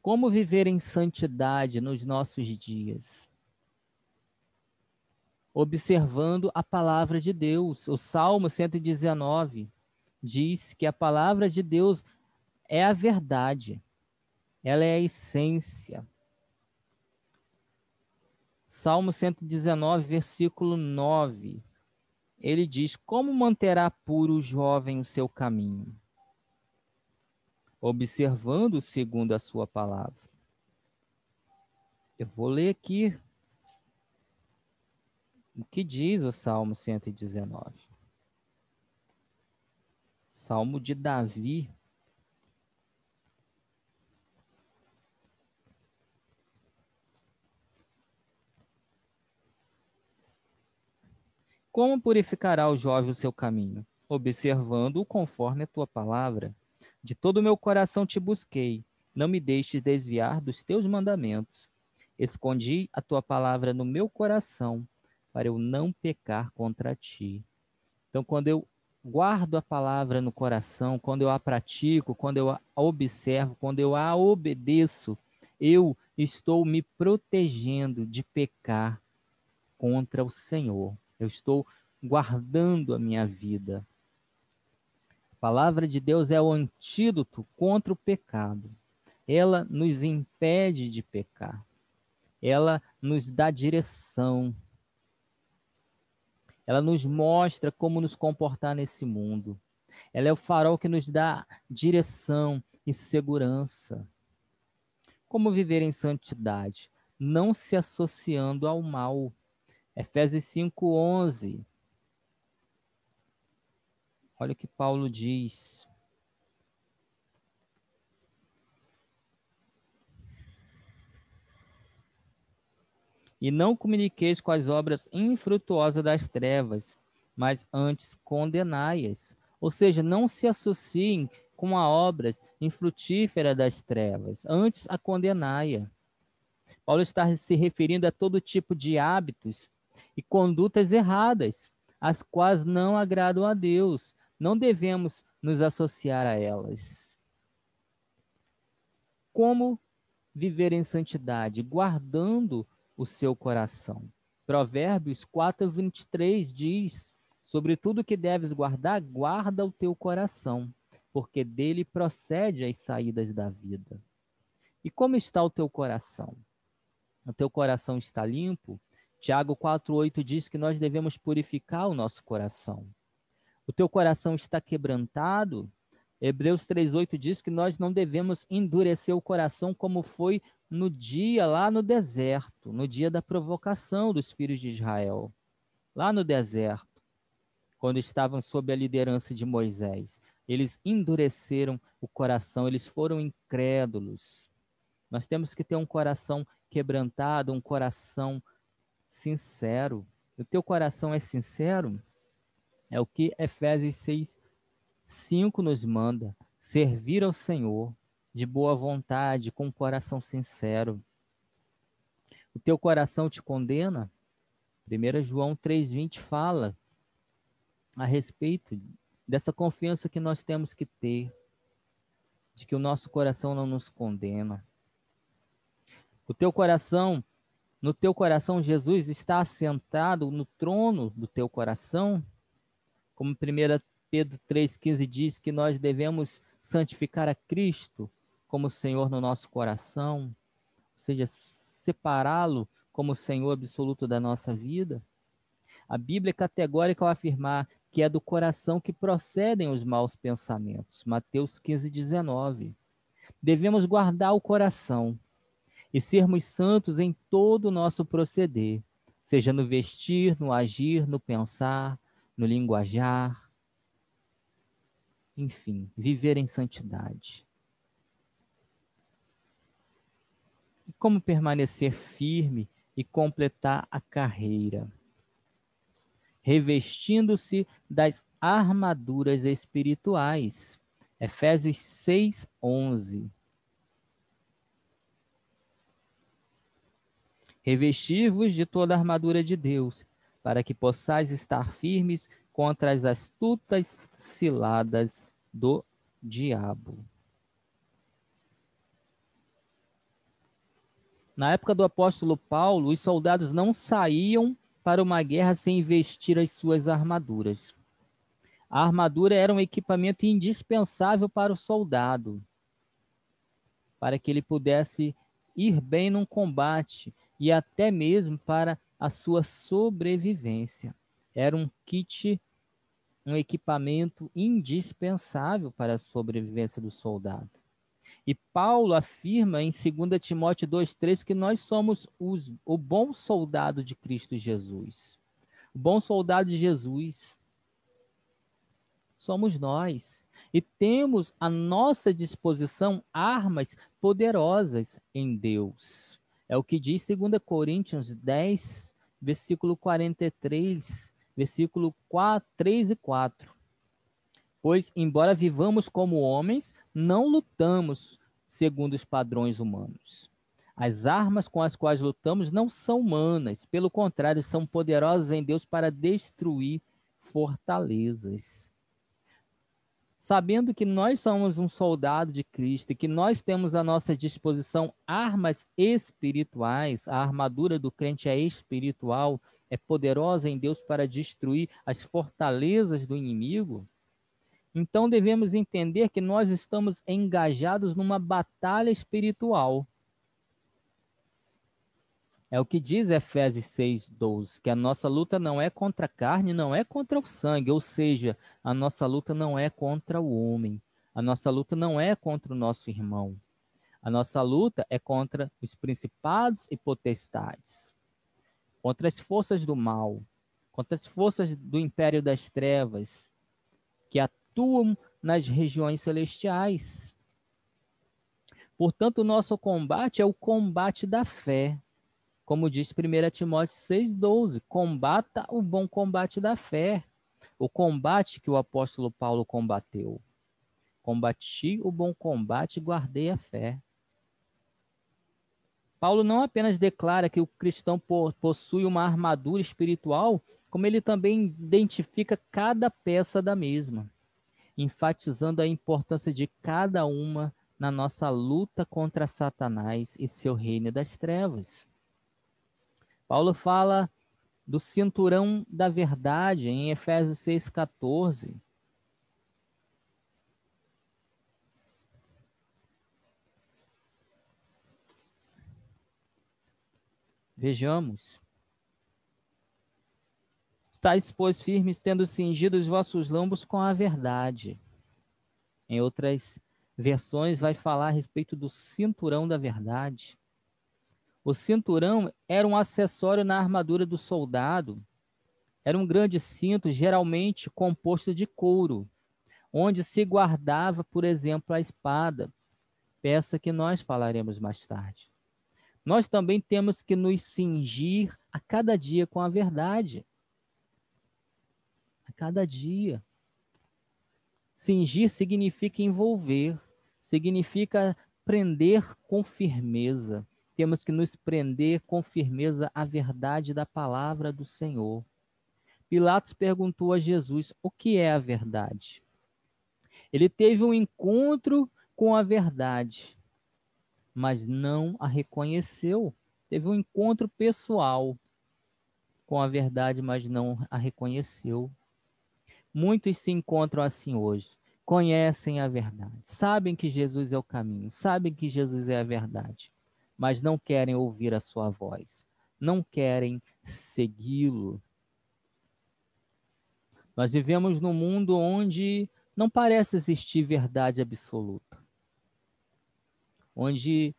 Speaker 2: Como viver em santidade nos nossos dias? Observando a palavra de Deus. O Salmo 119 diz que a palavra de Deus é a verdade, ela é a essência. Salmo 119, versículo 9. Ele diz: Como manterá puro o jovem o seu caminho? Observando segundo a sua palavra. Eu vou ler aqui o que diz o Salmo 119. Salmo de Davi. Como purificará o jovem o seu caminho? Observando-o conforme a tua palavra. De todo o meu coração te busquei, não me deixes desviar dos teus mandamentos. Escondi a tua palavra no meu coração, para eu não pecar contra ti. Então, quando eu guardo a palavra no coração, quando eu a pratico, quando eu a observo, quando eu a obedeço, eu estou me protegendo de pecar contra o Senhor. Eu estou guardando a minha vida. Palavra de Deus é o antídoto contra o pecado. Ela nos impede de pecar. Ela nos dá direção. Ela nos mostra como nos comportar nesse mundo. Ela é o farol que nos dá direção e segurança. Como viver em santidade? Não se associando ao mal. Efésios 5:11 Olha o que Paulo diz. E não comuniqueis com as obras infrutuosas das trevas, mas antes condenai-as. Ou seja, não se associem com as obras infrutíferas das trevas, antes a condenai-a. Paulo está se referindo a todo tipo de hábitos e condutas erradas, as quais não agradam a Deus, não devemos nos associar a elas. Como viver em santidade? Guardando o seu coração. Provérbios 4, 23 diz: Sobre tudo que deves guardar, guarda o teu coração, porque dele procede as saídas da vida. E como está o teu coração? O teu coração está limpo? Tiago 4,8 diz que nós devemos purificar o nosso coração o teu coração está quebrantado. Hebreus 3:8 diz que nós não devemos endurecer o coração como foi no dia lá no deserto, no dia da provocação dos filhos de Israel, lá no deserto, quando estavam sob a liderança de Moisés. Eles endureceram o coração, eles foram incrédulos. Nós temos que ter um coração quebrantado, um coração sincero. O teu coração é sincero? É o que Efésios 6, 5 nos manda: servir ao Senhor de boa vontade, com um coração sincero. O teu coração te condena? 1 João 3,20 fala a respeito dessa confiança que nós temos que ter, de que o nosso coração não nos condena. O teu coração, no teu coração, Jesus está assentado no trono do teu coração, como 1 Pedro 3,15 diz que nós devemos santificar a Cristo como Senhor no nosso coração, ou seja, separá-lo como Senhor absoluto da nossa vida. A Bíblia é categórica ao afirmar que é do coração que procedem os maus pensamentos. Mateus 15, 19. Devemos guardar o coração e sermos santos em todo o nosso proceder, seja no vestir, no agir, no pensar, no linguajar. Enfim, viver em santidade. E como permanecer firme e completar a carreira? Revestindo-se das armaduras espirituais. Efésios 6, 11. Revestir-vos de toda a armadura de Deus, para que possais estar firmes contra as astutas ciladas do diabo. Na época do apóstolo Paulo, os soldados não saíam para uma guerra sem vestir as suas armaduras. A armadura era um equipamento indispensável para o soldado, para que ele pudesse ir bem num combate e até mesmo para a sua sobrevivência. Era um kit, um equipamento indispensável para a sobrevivência do soldado. E Paulo afirma em 2 Timóteo 2,3 que nós somos os, o bom soldado de Cristo Jesus. O bom soldado de Jesus somos nós. E temos à nossa disposição armas poderosas em Deus. É o que diz 2 Coríntios 10, versículo 43, versículo 4, 3 e 4. Pois, embora vivamos como homens, não lutamos segundo os padrões humanos. As armas com as quais lutamos não são humanas, pelo contrário, são poderosas em Deus para destruir fortalezas. Sabendo que nós somos um soldado de Cristo e que nós temos à nossa disposição armas espirituais, a armadura do crente é espiritual, é poderosa em Deus para destruir as fortalezas do inimigo, então devemos entender que nós estamos engajados numa batalha espiritual. É o que diz Efésios 6, 12, que a nossa luta não é contra a carne, não é contra o sangue, ou seja, a nossa luta não é contra o homem, a nossa luta não é contra o nosso irmão. A nossa luta é contra os principados e potestades, contra as forças do mal, contra as forças do império das trevas, que atuam nas regiões celestiais. Portanto, o nosso combate é o combate da fé. Como diz 1 Timóteo 6,12: combata o bom combate da fé. O combate que o apóstolo Paulo combateu. Combati o bom combate guardei a fé. Paulo não apenas declara que o cristão possui uma armadura espiritual, como ele também identifica cada peça da mesma enfatizando a importância de cada uma na nossa luta contra Satanás e seu reino das trevas. Paulo fala do cinturão da verdade em Efésios 6,14. Vejamos. Estais, pois, firmes, tendo cingido os vossos lombos com a verdade. Em outras versões, vai falar a respeito do cinturão da verdade. O cinturão era um acessório na armadura do soldado. Era um grande cinto, geralmente composto de couro, onde se guardava, por exemplo, a espada, peça que nós falaremos mais tarde. Nós também temos que nos cingir a cada dia com a verdade cada dia. Cingir significa envolver, significa prender com firmeza, temos que nos prender com firmeza à verdade da palavra do Senhor. Pilatos perguntou a Jesus: o que é a verdade? Ele teve um encontro com a verdade, mas não a reconheceu. Teve um encontro pessoal com a verdade, mas não a reconheceu. Muitos se encontram assim hoje. Conhecem a verdade, sabem que Jesus é o caminho, sabem que Jesus é a verdade, mas não querem ouvir a sua voz, não querem segui-lo. Nós vivemos num mundo onde não parece existir verdade absoluta. Onde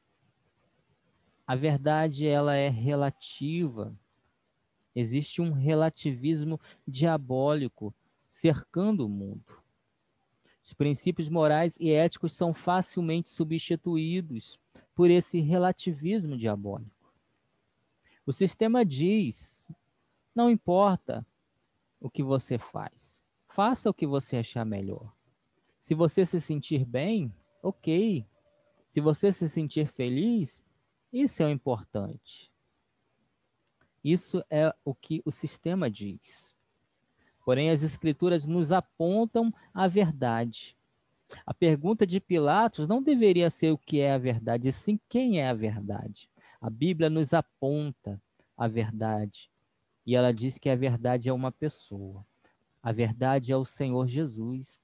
Speaker 2: a verdade ela é relativa. Existe um relativismo diabólico cercando o mundo. Os princípios morais e éticos são facilmente substituídos por esse relativismo diabólico. O sistema diz: não importa o que você faz, Faça o que você achar melhor. Se você se sentir bem, ok. Se você se sentir feliz, isso é o importante. Isso é o que o sistema diz. Porém, as Escrituras nos apontam a verdade. A pergunta de Pilatos não deveria ser o que é a verdade, e sim quem é a verdade. A Bíblia nos aponta a verdade. E ela diz que a verdade é uma pessoa. A verdade é o Senhor Jesus.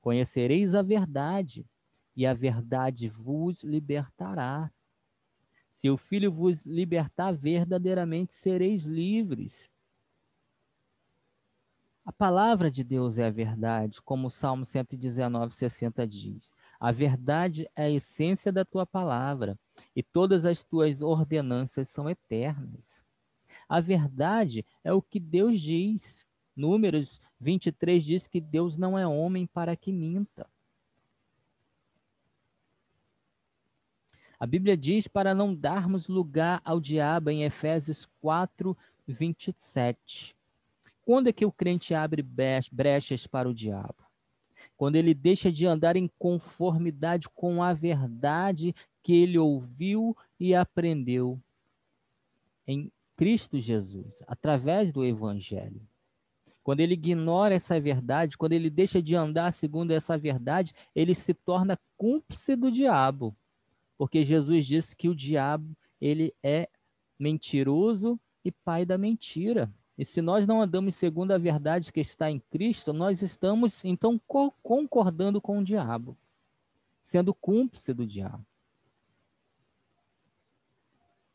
Speaker 2: Conhecereis a verdade, e a verdade vos libertará. Se o Filho vos libertar, verdadeiramente sereis livres. A palavra de Deus é a verdade, como o Salmo 119, 60 diz. A verdade é a essência da tua palavra, e todas as tuas ordenanças são eternas. A verdade é o que Deus diz. Números 23 diz que Deus não é homem para que minta. A Bíblia diz para não darmos lugar ao diabo em Efésios 4, 27. Quando é que o crente abre brechas para o diabo? Quando ele deixa de andar em conformidade com a verdade que ele ouviu e aprendeu em Cristo Jesus, através do Evangelho. Quando ele ignora essa verdade, quando ele deixa de andar segundo essa verdade, ele se torna cúmplice do diabo. Porque Jesus disse que o diabo, ele é mentiroso e pai da mentira. E se nós não andamos segundo a verdade que está em Cristo, nós estamos então co concordando com o diabo, sendo cúmplice do diabo.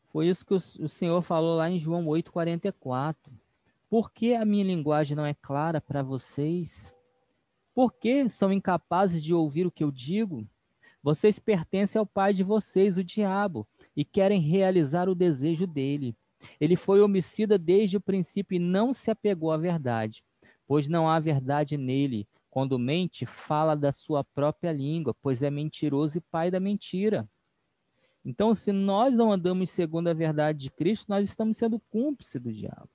Speaker 2: Foi isso que o, o Senhor falou lá em João 8,44. Por que a minha linguagem não é clara para vocês? Por que são incapazes de ouvir o que eu digo? Vocês pertencem ao pai de vocês, o diabo, e querem realizar o desejo dele. Ele foi homicida desde o princípio e não se apegou à verdade, pois não há verdade nele. Quando mente, fala da sua própria língua, pois é mentiroso e pai da mentira. Então, se nós não andamos segundo a verdade de Cristo, nós estamos sendo cúmplices do diabo.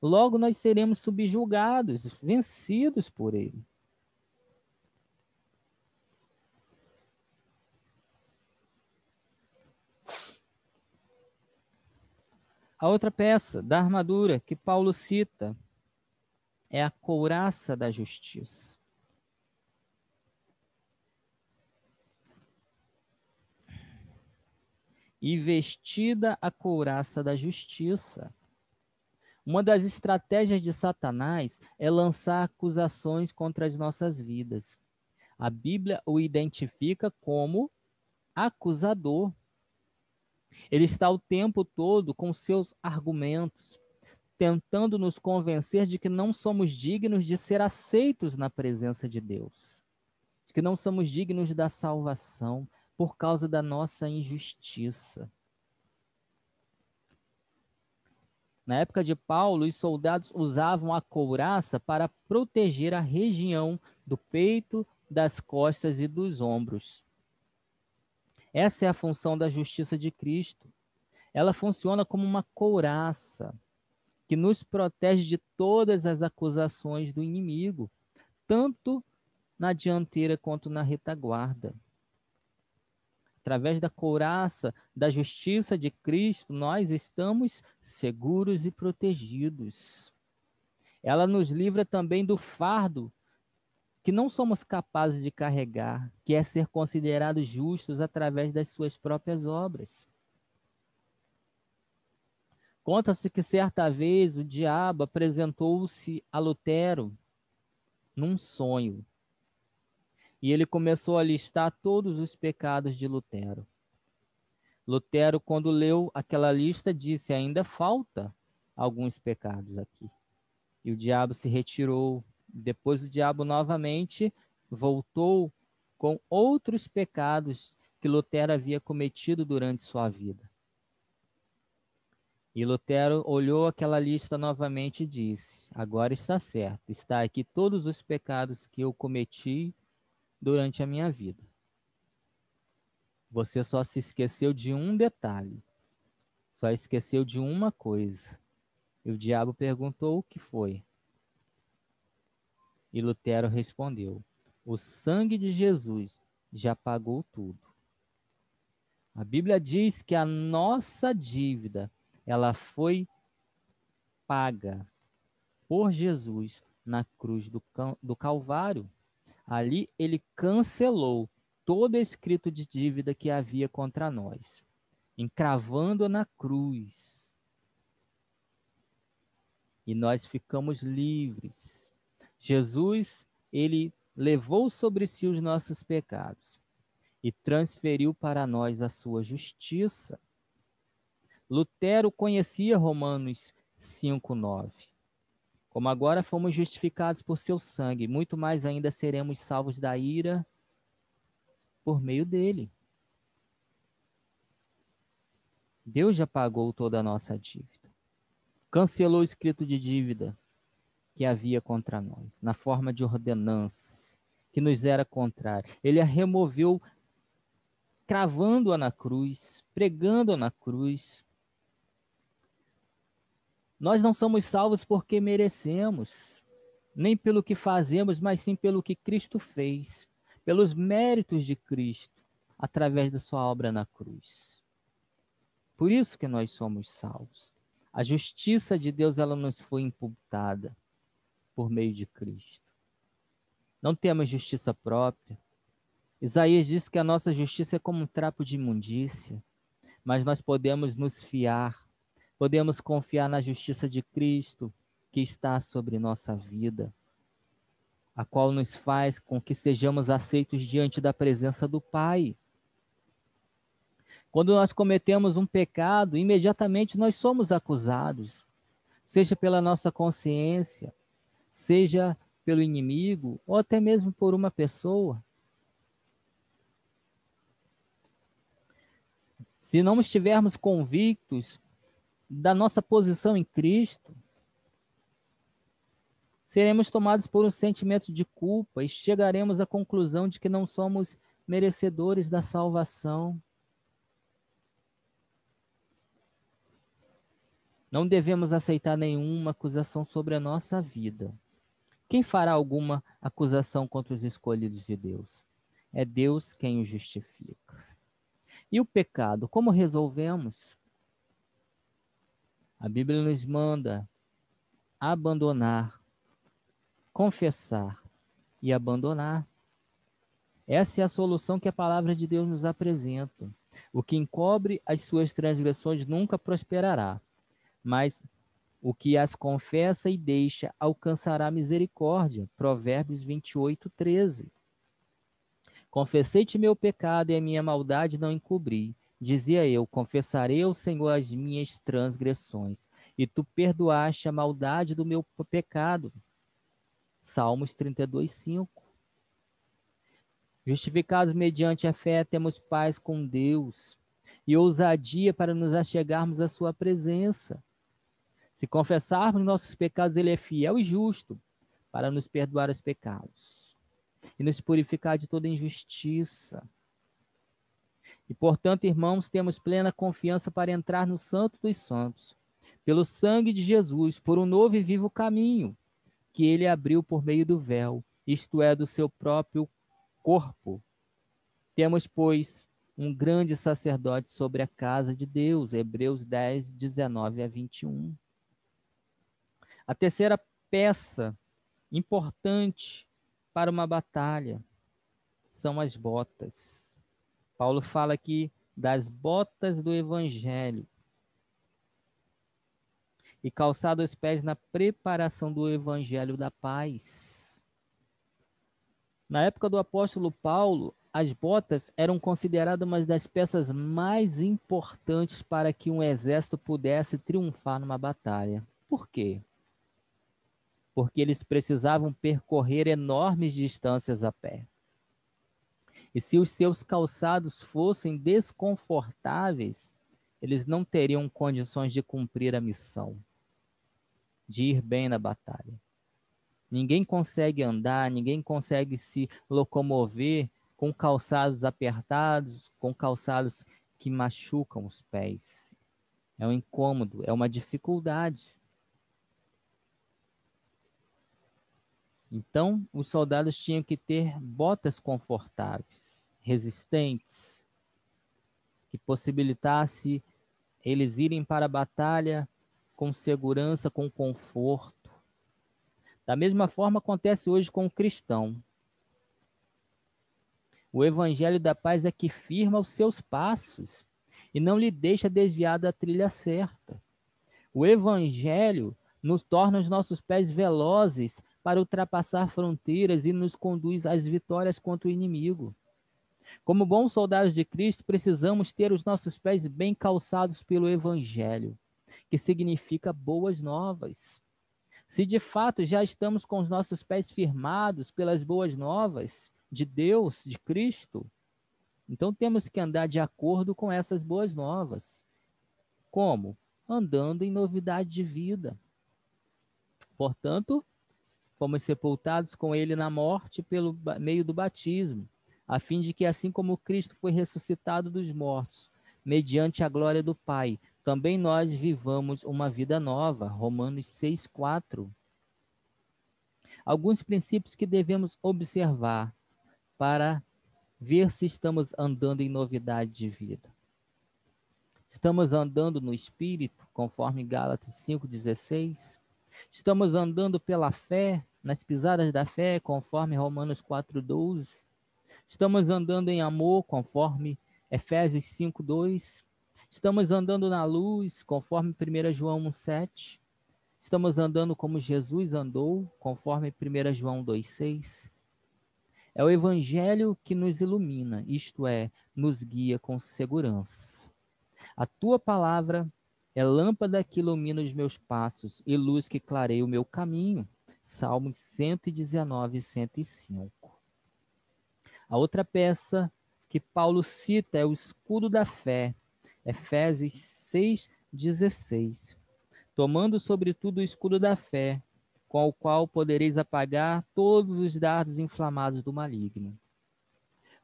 Speaker 2: Logo nós seremos subjugados, vencidos por ele. A outra peça da armadura que Paulo cita é a couraça da justiça. E vestida a couraça da justiça. Uma das estratégias de Satanás é lançar acusações contra as nossas vidas. A Bíblia o identifica como acusador. Ele está o tempo todo com seus argumentos, tentando nos convencer de que não somos dignos de ser aceitos na presença de Deus, de que não somos dignos da salvação por causa da nossa injustiça. Na época de Paulo, os soldados usavam a couraça para proteger a região do peito, das costas e dos ombros. Essa é a função da justiça de Cristo. Ela funciona como uma couraça que nos protege de todas as acusações do inimigo, tanto na dianteira quanto na retaguarda. através da couraça da justiça de Cristo, nós estamos seguros e protegidos. Ela nos livra também do fardo que não somos capazes de carregar, que é ser considerados justos através das suas próprias obras. Conta-se que certa vez o diabo apresentou-se a Lutero num sonho. E ele começou a listar todos os pecados de Lutero. Lutero, quando leu aquela lista, disse: ainda falta alguns pecados aqui. E o diabo se retirou. Depois, o diabo novamente voltou com outros pecados que Lutero havia cometido durante sua vida. E Lutero olhou aquela lista novamente e disse: Agora está certo, está aqui todos os pecados que eu cometi durante a minha vida. Você só se esqueceu de um detalhe, só esqueceu de uma coisa. E o diabo perguntou o que foi. E Lutero respondeu: O sangue de Jesus já pagou tudo. A Bíblia diz que a nossa dívida ela foi paga por Jesus na cruz do, do Calvário. Ali ele cancelou todo escrito de dívida que havia contra nós, encravando-a na cruz. E nós ficamos livres. Jesus, ele levou sobre si os nossos pecados e transferiu para nós a sua justiça. Lutero conhecia Romanos 5:9. Como agora fomos justificados por seu sangue, muito mais ainda seremos salvos da ira por meio dele. Deus já pagou toda a nossa dívida. Cancelou o escrito de dívida que havia contra nós, na forma de ordenanças, que nos era contrário. Ele a removeu cravando-a na cruz, pregando-a na cruz, nós não somos salvos porque merecemos, nem pelo que fazemos, mas sim pelo que Cristo fez, pelos méritos de Cristo, através da sua obra na cruz. Por isso que nós somos salvos. A justiça de Deus ela nos foi imputada por meio de Cristo. Não temos justiça própria. Isaías diz que a nossa justiça é como um trapo de imundícia, mas nós podemos nos fiar Podemos confiar na justiça de Cristo que está sobre nossa vida, a qual nos faz com que sejamos aceitos diante da presença do Pai. Quando nós cometemos um pecado, imediatamente nós somos acusados, seja pela nossa consciência, seja pelo inimigo ou até mesmo por uma pessoa. Se não estivermos convictos da nossa posição em Cristo, seremos tomados por um sentimento de culpa e chegaremos à conclusão de que não somos merecedores da salvação. Não devemos aceitar nenhuma acusação sobre a nossa vida. Quem fará alguma acusação contra os escolhidos de Deus? É Deus quem os justifica. E o pecado, como resolvemos? A Bíblia nos manda abandonar, confessar e abandonar. Essa é a solução que a palavra de Deus nos apresenta. O que encobre as suas transgressões nunca prosperará, mas o que as confessa e deixa alcançará misericórdia. Provérbios 28, 13. Confessei-te meu pecado e a minha maldade não encobri. Dizia eu: Confessarei ao Senhor as minhas transgressões, e tu perdoaste a maldade do meu pecado. Salmos 32, 5. Justificados mediante a fé, temos paz com Deus e ousadia para nos achegarmos à Sua presença. Se confessarmos nossos pecados, Ele é fiel e justo para nos perdoar os pecados e nos purificar de toda injustiça. E, portanto, irmãos, temos plena confiança para entrar no Santo dos Santos, pelo sangue de Jesus, por um novo e vivo caminho que ele abriu por meio do véu, isto é, do seu próprio corpo. Temos, pois, um grande sacerdote sobre a casa de Deus. Hebreus 10, 19 a 21. A terceira peça importante para uma batalha são as botas. Paulo fala aqui das botas do evangelho e calçado os pés na preparação do evangelho da paz. Na época do apóstolo Paulo, as botas eram consideradas uma das peças mais importantes para que um exército pudesse triunfar numa batalha. Por quê? Porque eles precisavam percorrer enormes distâncias a pé. E se os seus calçados fossem desconfortáveis, eles não teriam condições de cumprir a missão de ir bem na batalha. Ninguém consegue andar, ninguém consegue se locomover com calçados apertados, com calçados que machucam os pés. É um incômodo, é uma dificuldade. Então, os soldados tinham que ter botas confortáveis, resistentes, que possibilitasse eles irem para a batalha com segurança, com conforto. Da mesma forma acontece hoje com o cristão. O evangelho da paz é que firma os seus passos e não lhe deixa desviar da trilha certa. O evangelho nos torna os nossos pés velozes para ultrapassar fronteiras e nos conduz às vitórias contra o inimigo. Como bons soldados de Cristo, precisamos ter os nossos pés bem calçados pelo evangelho que significa boas novas. Se de fato já estamos com os nossos pés firmados pelas boas novas de Deus, de Cristo, então temos que andar de acordo com essas boas novas. Como? Andando em novidade de vida. Portanto, fomos sepultados com ele na morte pelo meio do batismo, a fim de que, assim como Cristo foi ressuscitado dos mortos, mediante a glória do Pai, também nós vivamos uma vida nova. Romanos 6,4. Alguns princípios que devemos observar para ver se estamos andando em novidade de vida. Estamos andando no Espírito, conforme Gálatas 5,16. Estamos andando pela fé, nas pisadas da fé, conforme Romanos 4,12. Estamos andando em amor, conforme Efésios 5,2. Estamos andando na luz, conforme 1 João 1,7. Estamos andando como Jesus andou, conforme 1 João 2,6. É o Evangelho que nos ilumina, isto é, nos guia com segurança. A tua palavra é lâmpada que ilumina os meus passos e luz que clareia o meu caminho. Salmos 119 e 105. A outra peça que Paulo cita é o escudo da fé, Efésios 6, 16. Tomando sobretudo o escudo da fé, com o qual podereis apagar todos os dardos inflamados do maligno.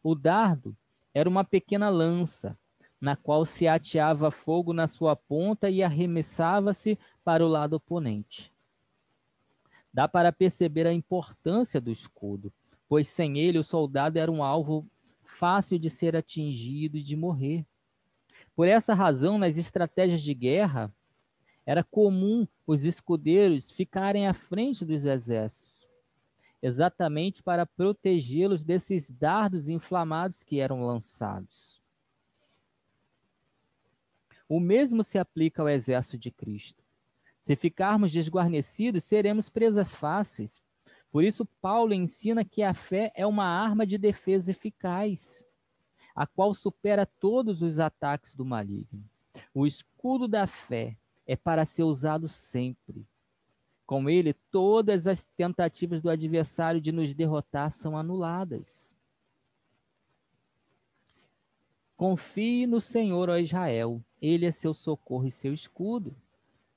Speaker 2: O dardo era uma pequena lança, na qual se ateava fogo na sua ponta e arremessava-se para o lado oponente. Dá para perceber a importância do escudo, pois sem ele o soldado era um alvo fácil de ser atingido e de morrer. Por essa razão, nas estratégias de guerra, era comum os escudeiros ficarem à frente dos exércitos, exatamente para protegê-los desses dardos inflamados que eram lançados. O mesmo se aplica ao exército de Cristo. Se ficarmos desguarnecidos, seremos presas fáceis. Por isso, Paulo ensina que a fé é uma arma de defesa eficaz a qual supera todos os ataques do maligno. O escudo da fé é para ser usado sempre. Com ele, todas as tentativas do adversário de nos derrotar são anuladas. Confie no Senhor, ó Israel. Ele é seu socorro e seu escudo.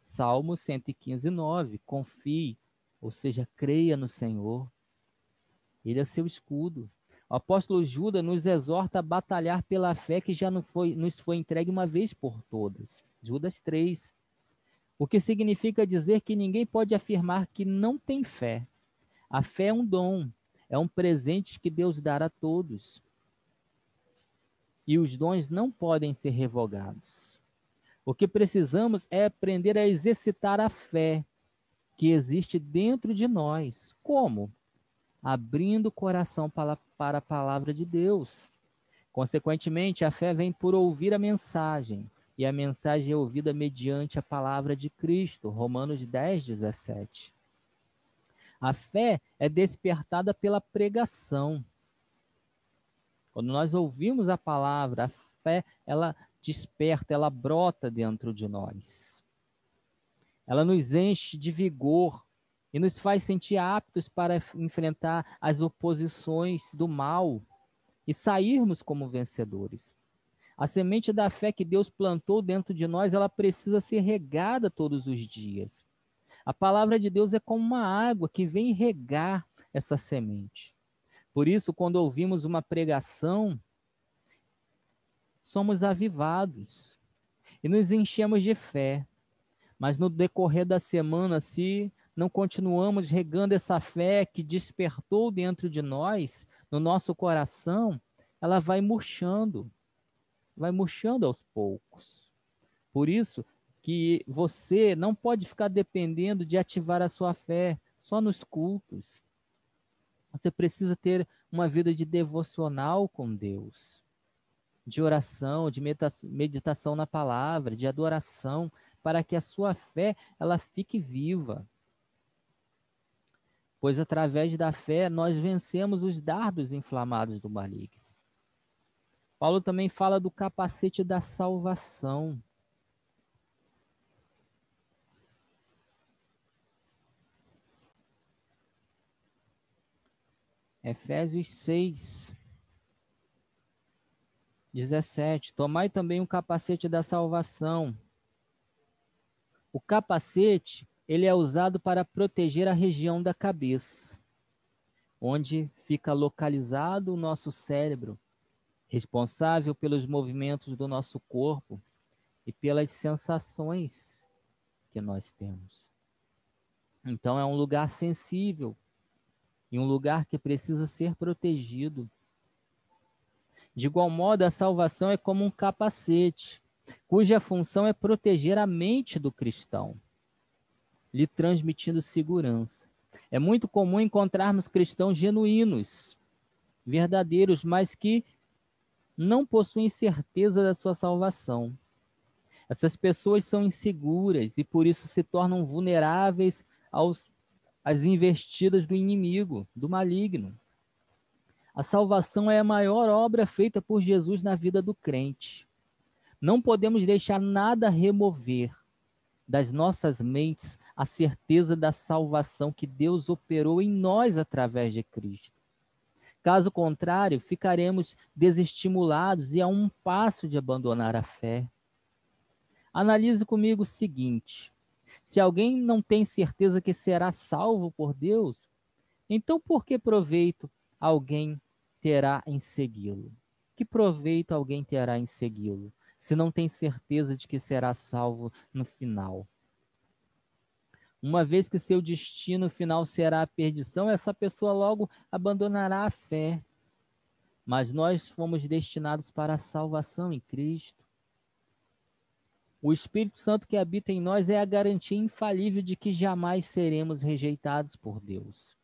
Speaker 2: Salmo 115, 9. Confie, ou seja, creia no Senhor. Ele é seu escudo. O apóstolo Judas nos exorta a batalhar pela fé que já não foi, nos foi entregue uma vez por todas. Judas 3. O que significa dizer que ninguém pode afirmar que não tem fé. A fé é um dom, é um presente que Deus dá a todos. e os dons não podem ser revogados. O que precisamos é aprender a exercitar a fé que existe dentro de nós. Como? Abrindo o coração para, para a palavra de Deus. Consequentemente, a fé vem por ouvir a mensagem, e a mensagem é ouvida mediante a palavra de Cristo. Romanos 10, 17. A fé é despertada pela pregação. Quando nós ouvimos a palavra, a fé, ela desperta, ela brota dentro de nós. Ela nos enche de vigor e nos faz sentir aptos para enfrentar as oposições do mal e sairmos como vencedores. A semente da fé que Deus plantou dentro de nós, ela precisa ser regada todos os dias. A palavra de Deus é como uma água que vem regar essa semente. Por isso, quando ouvimos uma pregação, somos avivados e nos enchemos de fé. Mas no decorrer da semana, se não continuamos regando essa fé que despertou dentro de nós, no nosso coração, ela vai murchando, vai murchando aos poucos. Por isso, que você não pode ficar dependendo de ativar a sua fé só nos cultos. Você precisa ter uma vida de devocional com Deus, de oração, de meditação na palavra, de adoração, para que a sua fé ela fique viva. Pois através da fé nós vencemos os dardos inflamados do maligno. Paulo também fala do capacete da salvação. Efésios 6, 17. Tomai também o um capacete da salvação. O capacete, ele é usado para proteger a região da cabeça, onde fica localizado o nosso cérebro, responsável pelos movimentos do nosso corpo e pelas sensações que nós temos. Então é um lugar sensível, em um lugar que precisa ser protegido. De igual modo, a salvação é como um capacete, cuja função é proteger a mente do cristão, lhe transmitindo segurança. É muito comum encontrarmos cristãos genuínos, verdadeiros, mas que não possuem certeza da sua salvação. Essas pessoas são inseguras e por isso se tornam vulneráveis aos as investidas do inimigo, do maligno. A salvação é a maior obra feita por Jesus na vida do crente. Não podemos deixar nada remover das nossas mentes a certeza da salvação que Deus operou em nós através de Cristo. Caso contrário, ficaremos desestimulados e a um passo de abandonar a fé. Analise comigo o seguinte: se alguém não tem certeza que será salvo por Deus, então por que proveito alguém terá em segui-lo? Que proveito alguém terá em segui-lo, se não tem certeza de que será salvo no final? Uma vez que seu destino final será a perdição, essa pessoa logo abandonará a fé. Mas nós fomos destinados para a salvação em Cristo. O Espírito Santo que habita em nós é a garantia infalível de que jamais seremos rejeitados por Deus.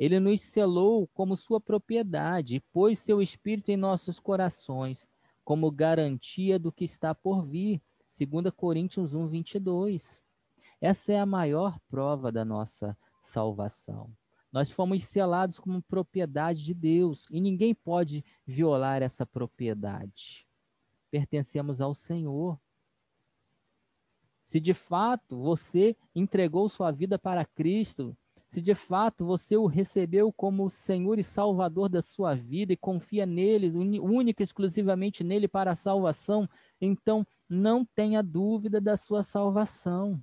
Speaker 2: Ele nos selou como sua propriedade e pôs seu Espírito em nossos corações como garantia do que está por vir. 2 Coríntios 1, 22. Essa é a maior prova da nossa salvação. Nós fomos selados como propriedade de Deus e ninguém pode violar essa propriedade. Pertencemos ao Senhor. Se de fato você entregou sua vida para Cristo, se de fato você o recebeu como Senhor e Salvador da sua vida e confia nele, única e exclusivamente nele para a salvação, então não tenha dúvida da sua salvação.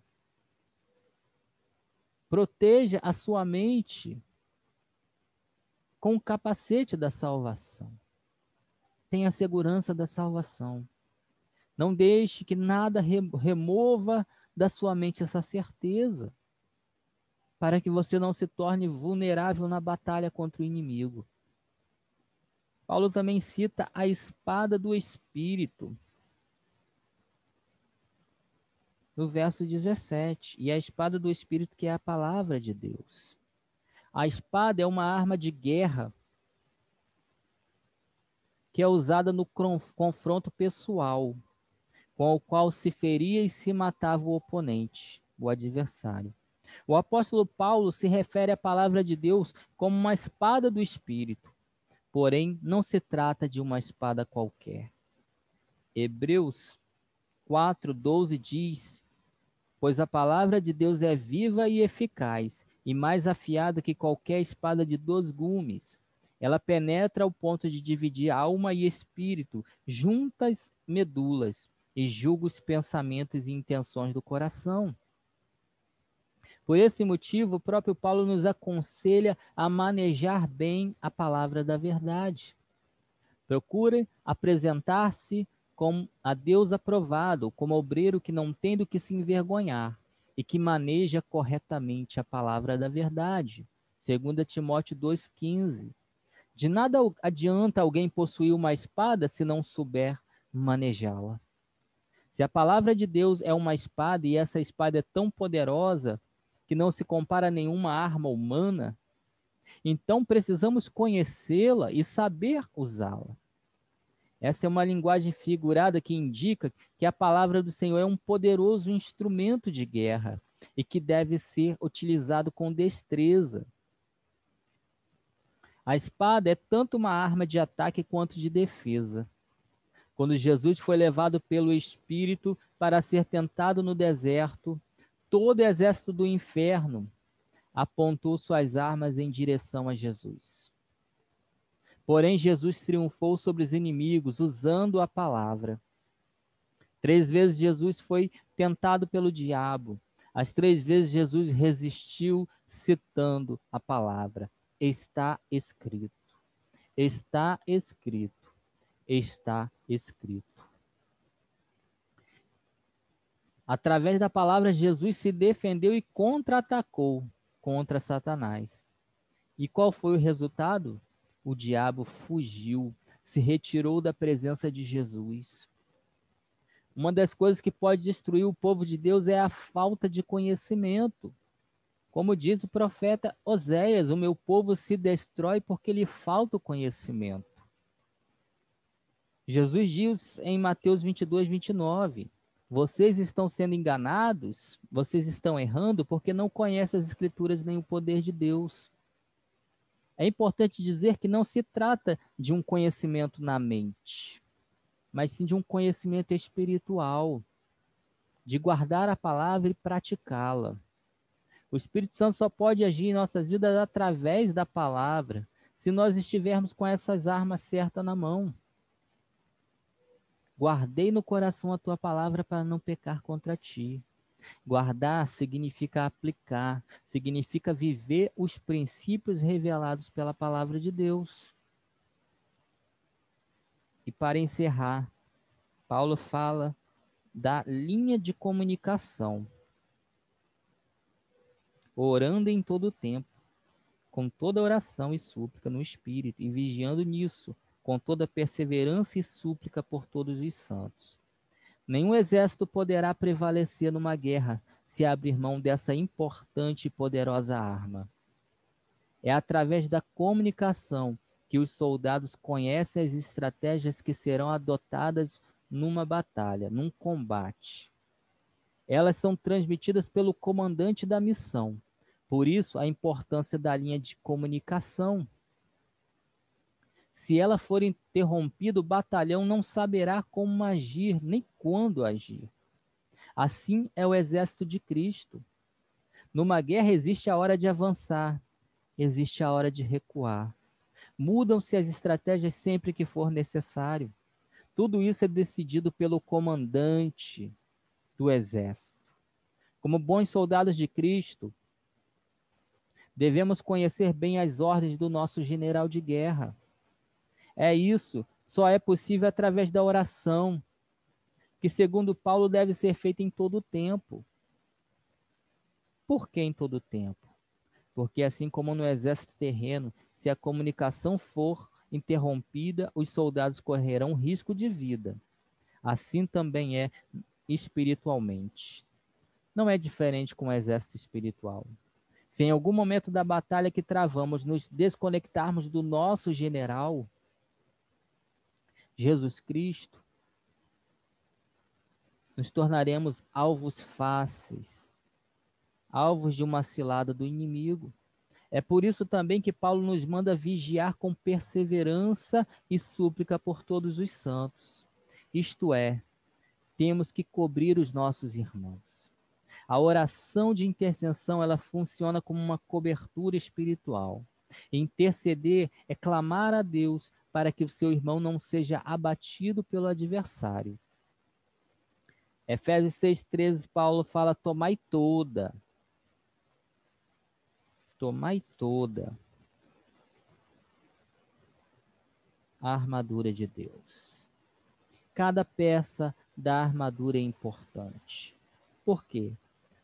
Speaker 2: Proteja a sua mente com o capacete da salvação. Tenha segurança da salvação. Não deixe que nada remova da sua mente essa certeza, para que você não se torne vulnerável na batalha contra o inimigo. Paulo também cita a espada do Espírito. No verso 17, e a espada do Espírito, que é a palavra de Deus. A espada é uma arma de guerra que é usada no confronto pessoal, com o qual se feria e se matava o oponente, o adversário. O apóstolo Paulo se refere à palavra de Deus como uma espada do Espírito, porém não se trata de uma espada qualquer. Hebreus 4:12 diz: Pois a palavra de Deus é viva e eficaz, e mais afiada que qualquer espada de dois gumes. Ela penetra ao ponto de dividir alma e espírito, juntas medulas, e julga os pensamentos e intenções do coração. Por esse motivo, o próprio Paulo nos aconselha a manejar bem a palavra da verdade. Procure apresentar-se como a Deus aprovado, como obreiro que não tem do que se envergonhar e que maneja corretamente a palavra da verdade. 2 Timóteo 2,15. De nada adianta alguém possuir uma espada se não souber manejá-la. Se a palavra de Deus é uma espada e essa espada é tão poderosa que não se compara a nenhuma arma humana, então precisamos conhecê-la e saber usá-la. Essa é uma linguagem figurada que indica que a palavra do Senhor é um poderoso instrumento de guerra e que deve ser utilizado com destreza. A espada é tanto uma arma de ataque quanto de defesa. Quando Jesus foi levado pelo Espírito para ser tentado no deserto, todo o exército do inferno apontou suas armas em direção a Jesus. Porém, Jesus triunfou sobre os inimigos usando a palavra. Três vezes Jesus foi tentado pelo diabo. As três vezes Jesus resistiu citando a palavra. Está escrito. Está escrito está escrito. Através da palavra, Jesus se defendeu e contra-atacou contra Satanás. E qual foi o resultado? O diabo fugiu, se retirou da presença de Jesus. Uma das coisas que pode destruir o povo de Deus é a falta de conhecimento. Como diz o profeta Oséias, o meu povo se destrói porque lhe falta o conhecimento. Jesus diz em Mateus 22, 29, vocês estão sendo enganados, vocês estão errando porque não conhecem as Escrituras nem o poder de Deus. É importante dizer que não se trata de um conhecimento na mente, mas sim de um conhecimento espiritual, de guardar a palavra e praticá-la. O Espírito Santo só pode agir em nossas vidas através da palavra, se nós estivermos com essas armas certas na mão. Guardei no coração a tua palavra para não pecar contra ti. Guardar significa aplicar, significa viver os princípios revelados pela palavra de Deus. E para encerrar, Paulo fala da linha de comunicação. Orando em todo o tempo, com toda oração e súplica no Espírito, e vigiando nisso, com toda perseverança e súplica por todos os santos. Nenhum exército poderá prevalecer numa guerra se abrir mão dessa importante e poderosa arma. É através da comunicação que os soldados conhecem as estratégias que serão adotadas numa batalha, num combate. Elas são transmitidas pelo comandante da missão. Por isso, a importância da linha de comunicação se ela for interrompida, o batalhão não saberá como agir, nem quando agir. Assim é o exército de Cristo. Numa guerra existe a hora de avançar, existe a hora de recuar. Mudam-se as estratégias sempre que for necessário. Tudo isso é decidido pelo comandante do exército. Como bons soldados de Cristo, devemos conhecer bem as ordens do nosso general de guerra é isso, só é possível através da oração, que segundo Paulo deve ser feita em todo o tempo. Por que em todo o tempo? Porque assim como no exército terreno, se a comunicação for interrompida, os soldados correrão risco de vida. Assim também é espiritualmente. Não é diferente com o exército espiritual. Se em algum momento da batalha que travamos nos desconectarmos do nosso general, Jesus Cristo, nos tornaremos alvos fáceis, alvos de uma cilada do inimigo. É por isso também que Paulo nos manda vigiar com perseverança e súplica por todos os santos. Isto é, temos que cobrir os nossos irmãos. A oração de intercessão, ela funciona como uma cobertura espiritual. Interceder é clamar a Deus para que o seu irmão não seja abatido pelo adversário. Efésios 6,13, Paulo fala: tomai toda, tomai toda a armadura de Deus. Cada peça da armadura é importante. Por quê?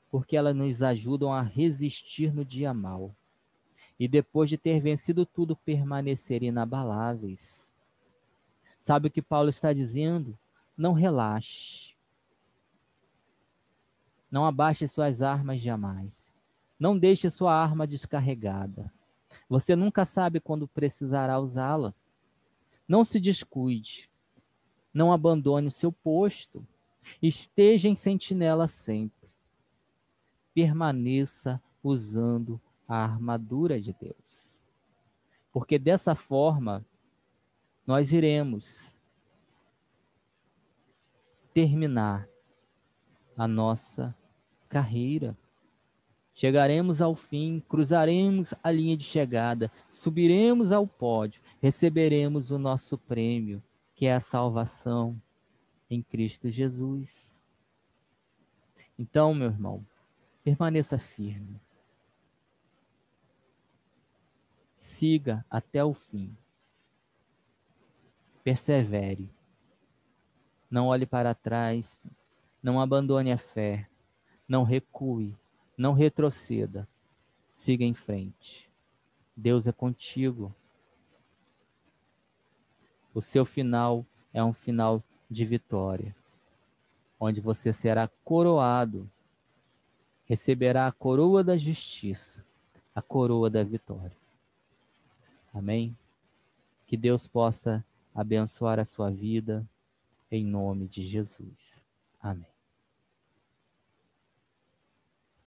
Speaker 2: Porque elas nos ajudam a resistir no dia mal. E depois de ter vencido tudo, permanecer inabaláveis. Sabe o que Paulo está dizendo? Não relaxe. Não abaixe suas armas jamais. Não deixe sua arma descarregada. Você nunca sabe quando precisará usá-la. Não se descuide. Não abandone o seu posto. Esteja em sentinela sempre. Permaneça usando a armadura de Deus. Porque dessa forma nós iremos terminar a nossa carreira. Chegaremos ao fim, cruzaremos a linha de chegada, subiremos ao pódio, receberemos o nosso prêmio, que é a salvação em Cristo Jesus. Então, meu irmão, permaneça firme. Siga até o fim. Persevere. Não olhe para trás. Não abandone a fé. Não recue não retroceda. Siga em frente. Deus é contigo. O seu final é um final de vitória, onde você será coroado, receberá a coroa da justiça, a coroa da vitória. Amém? Que Deus possa abençoar a sua vida, em nome de Jesus. Amém.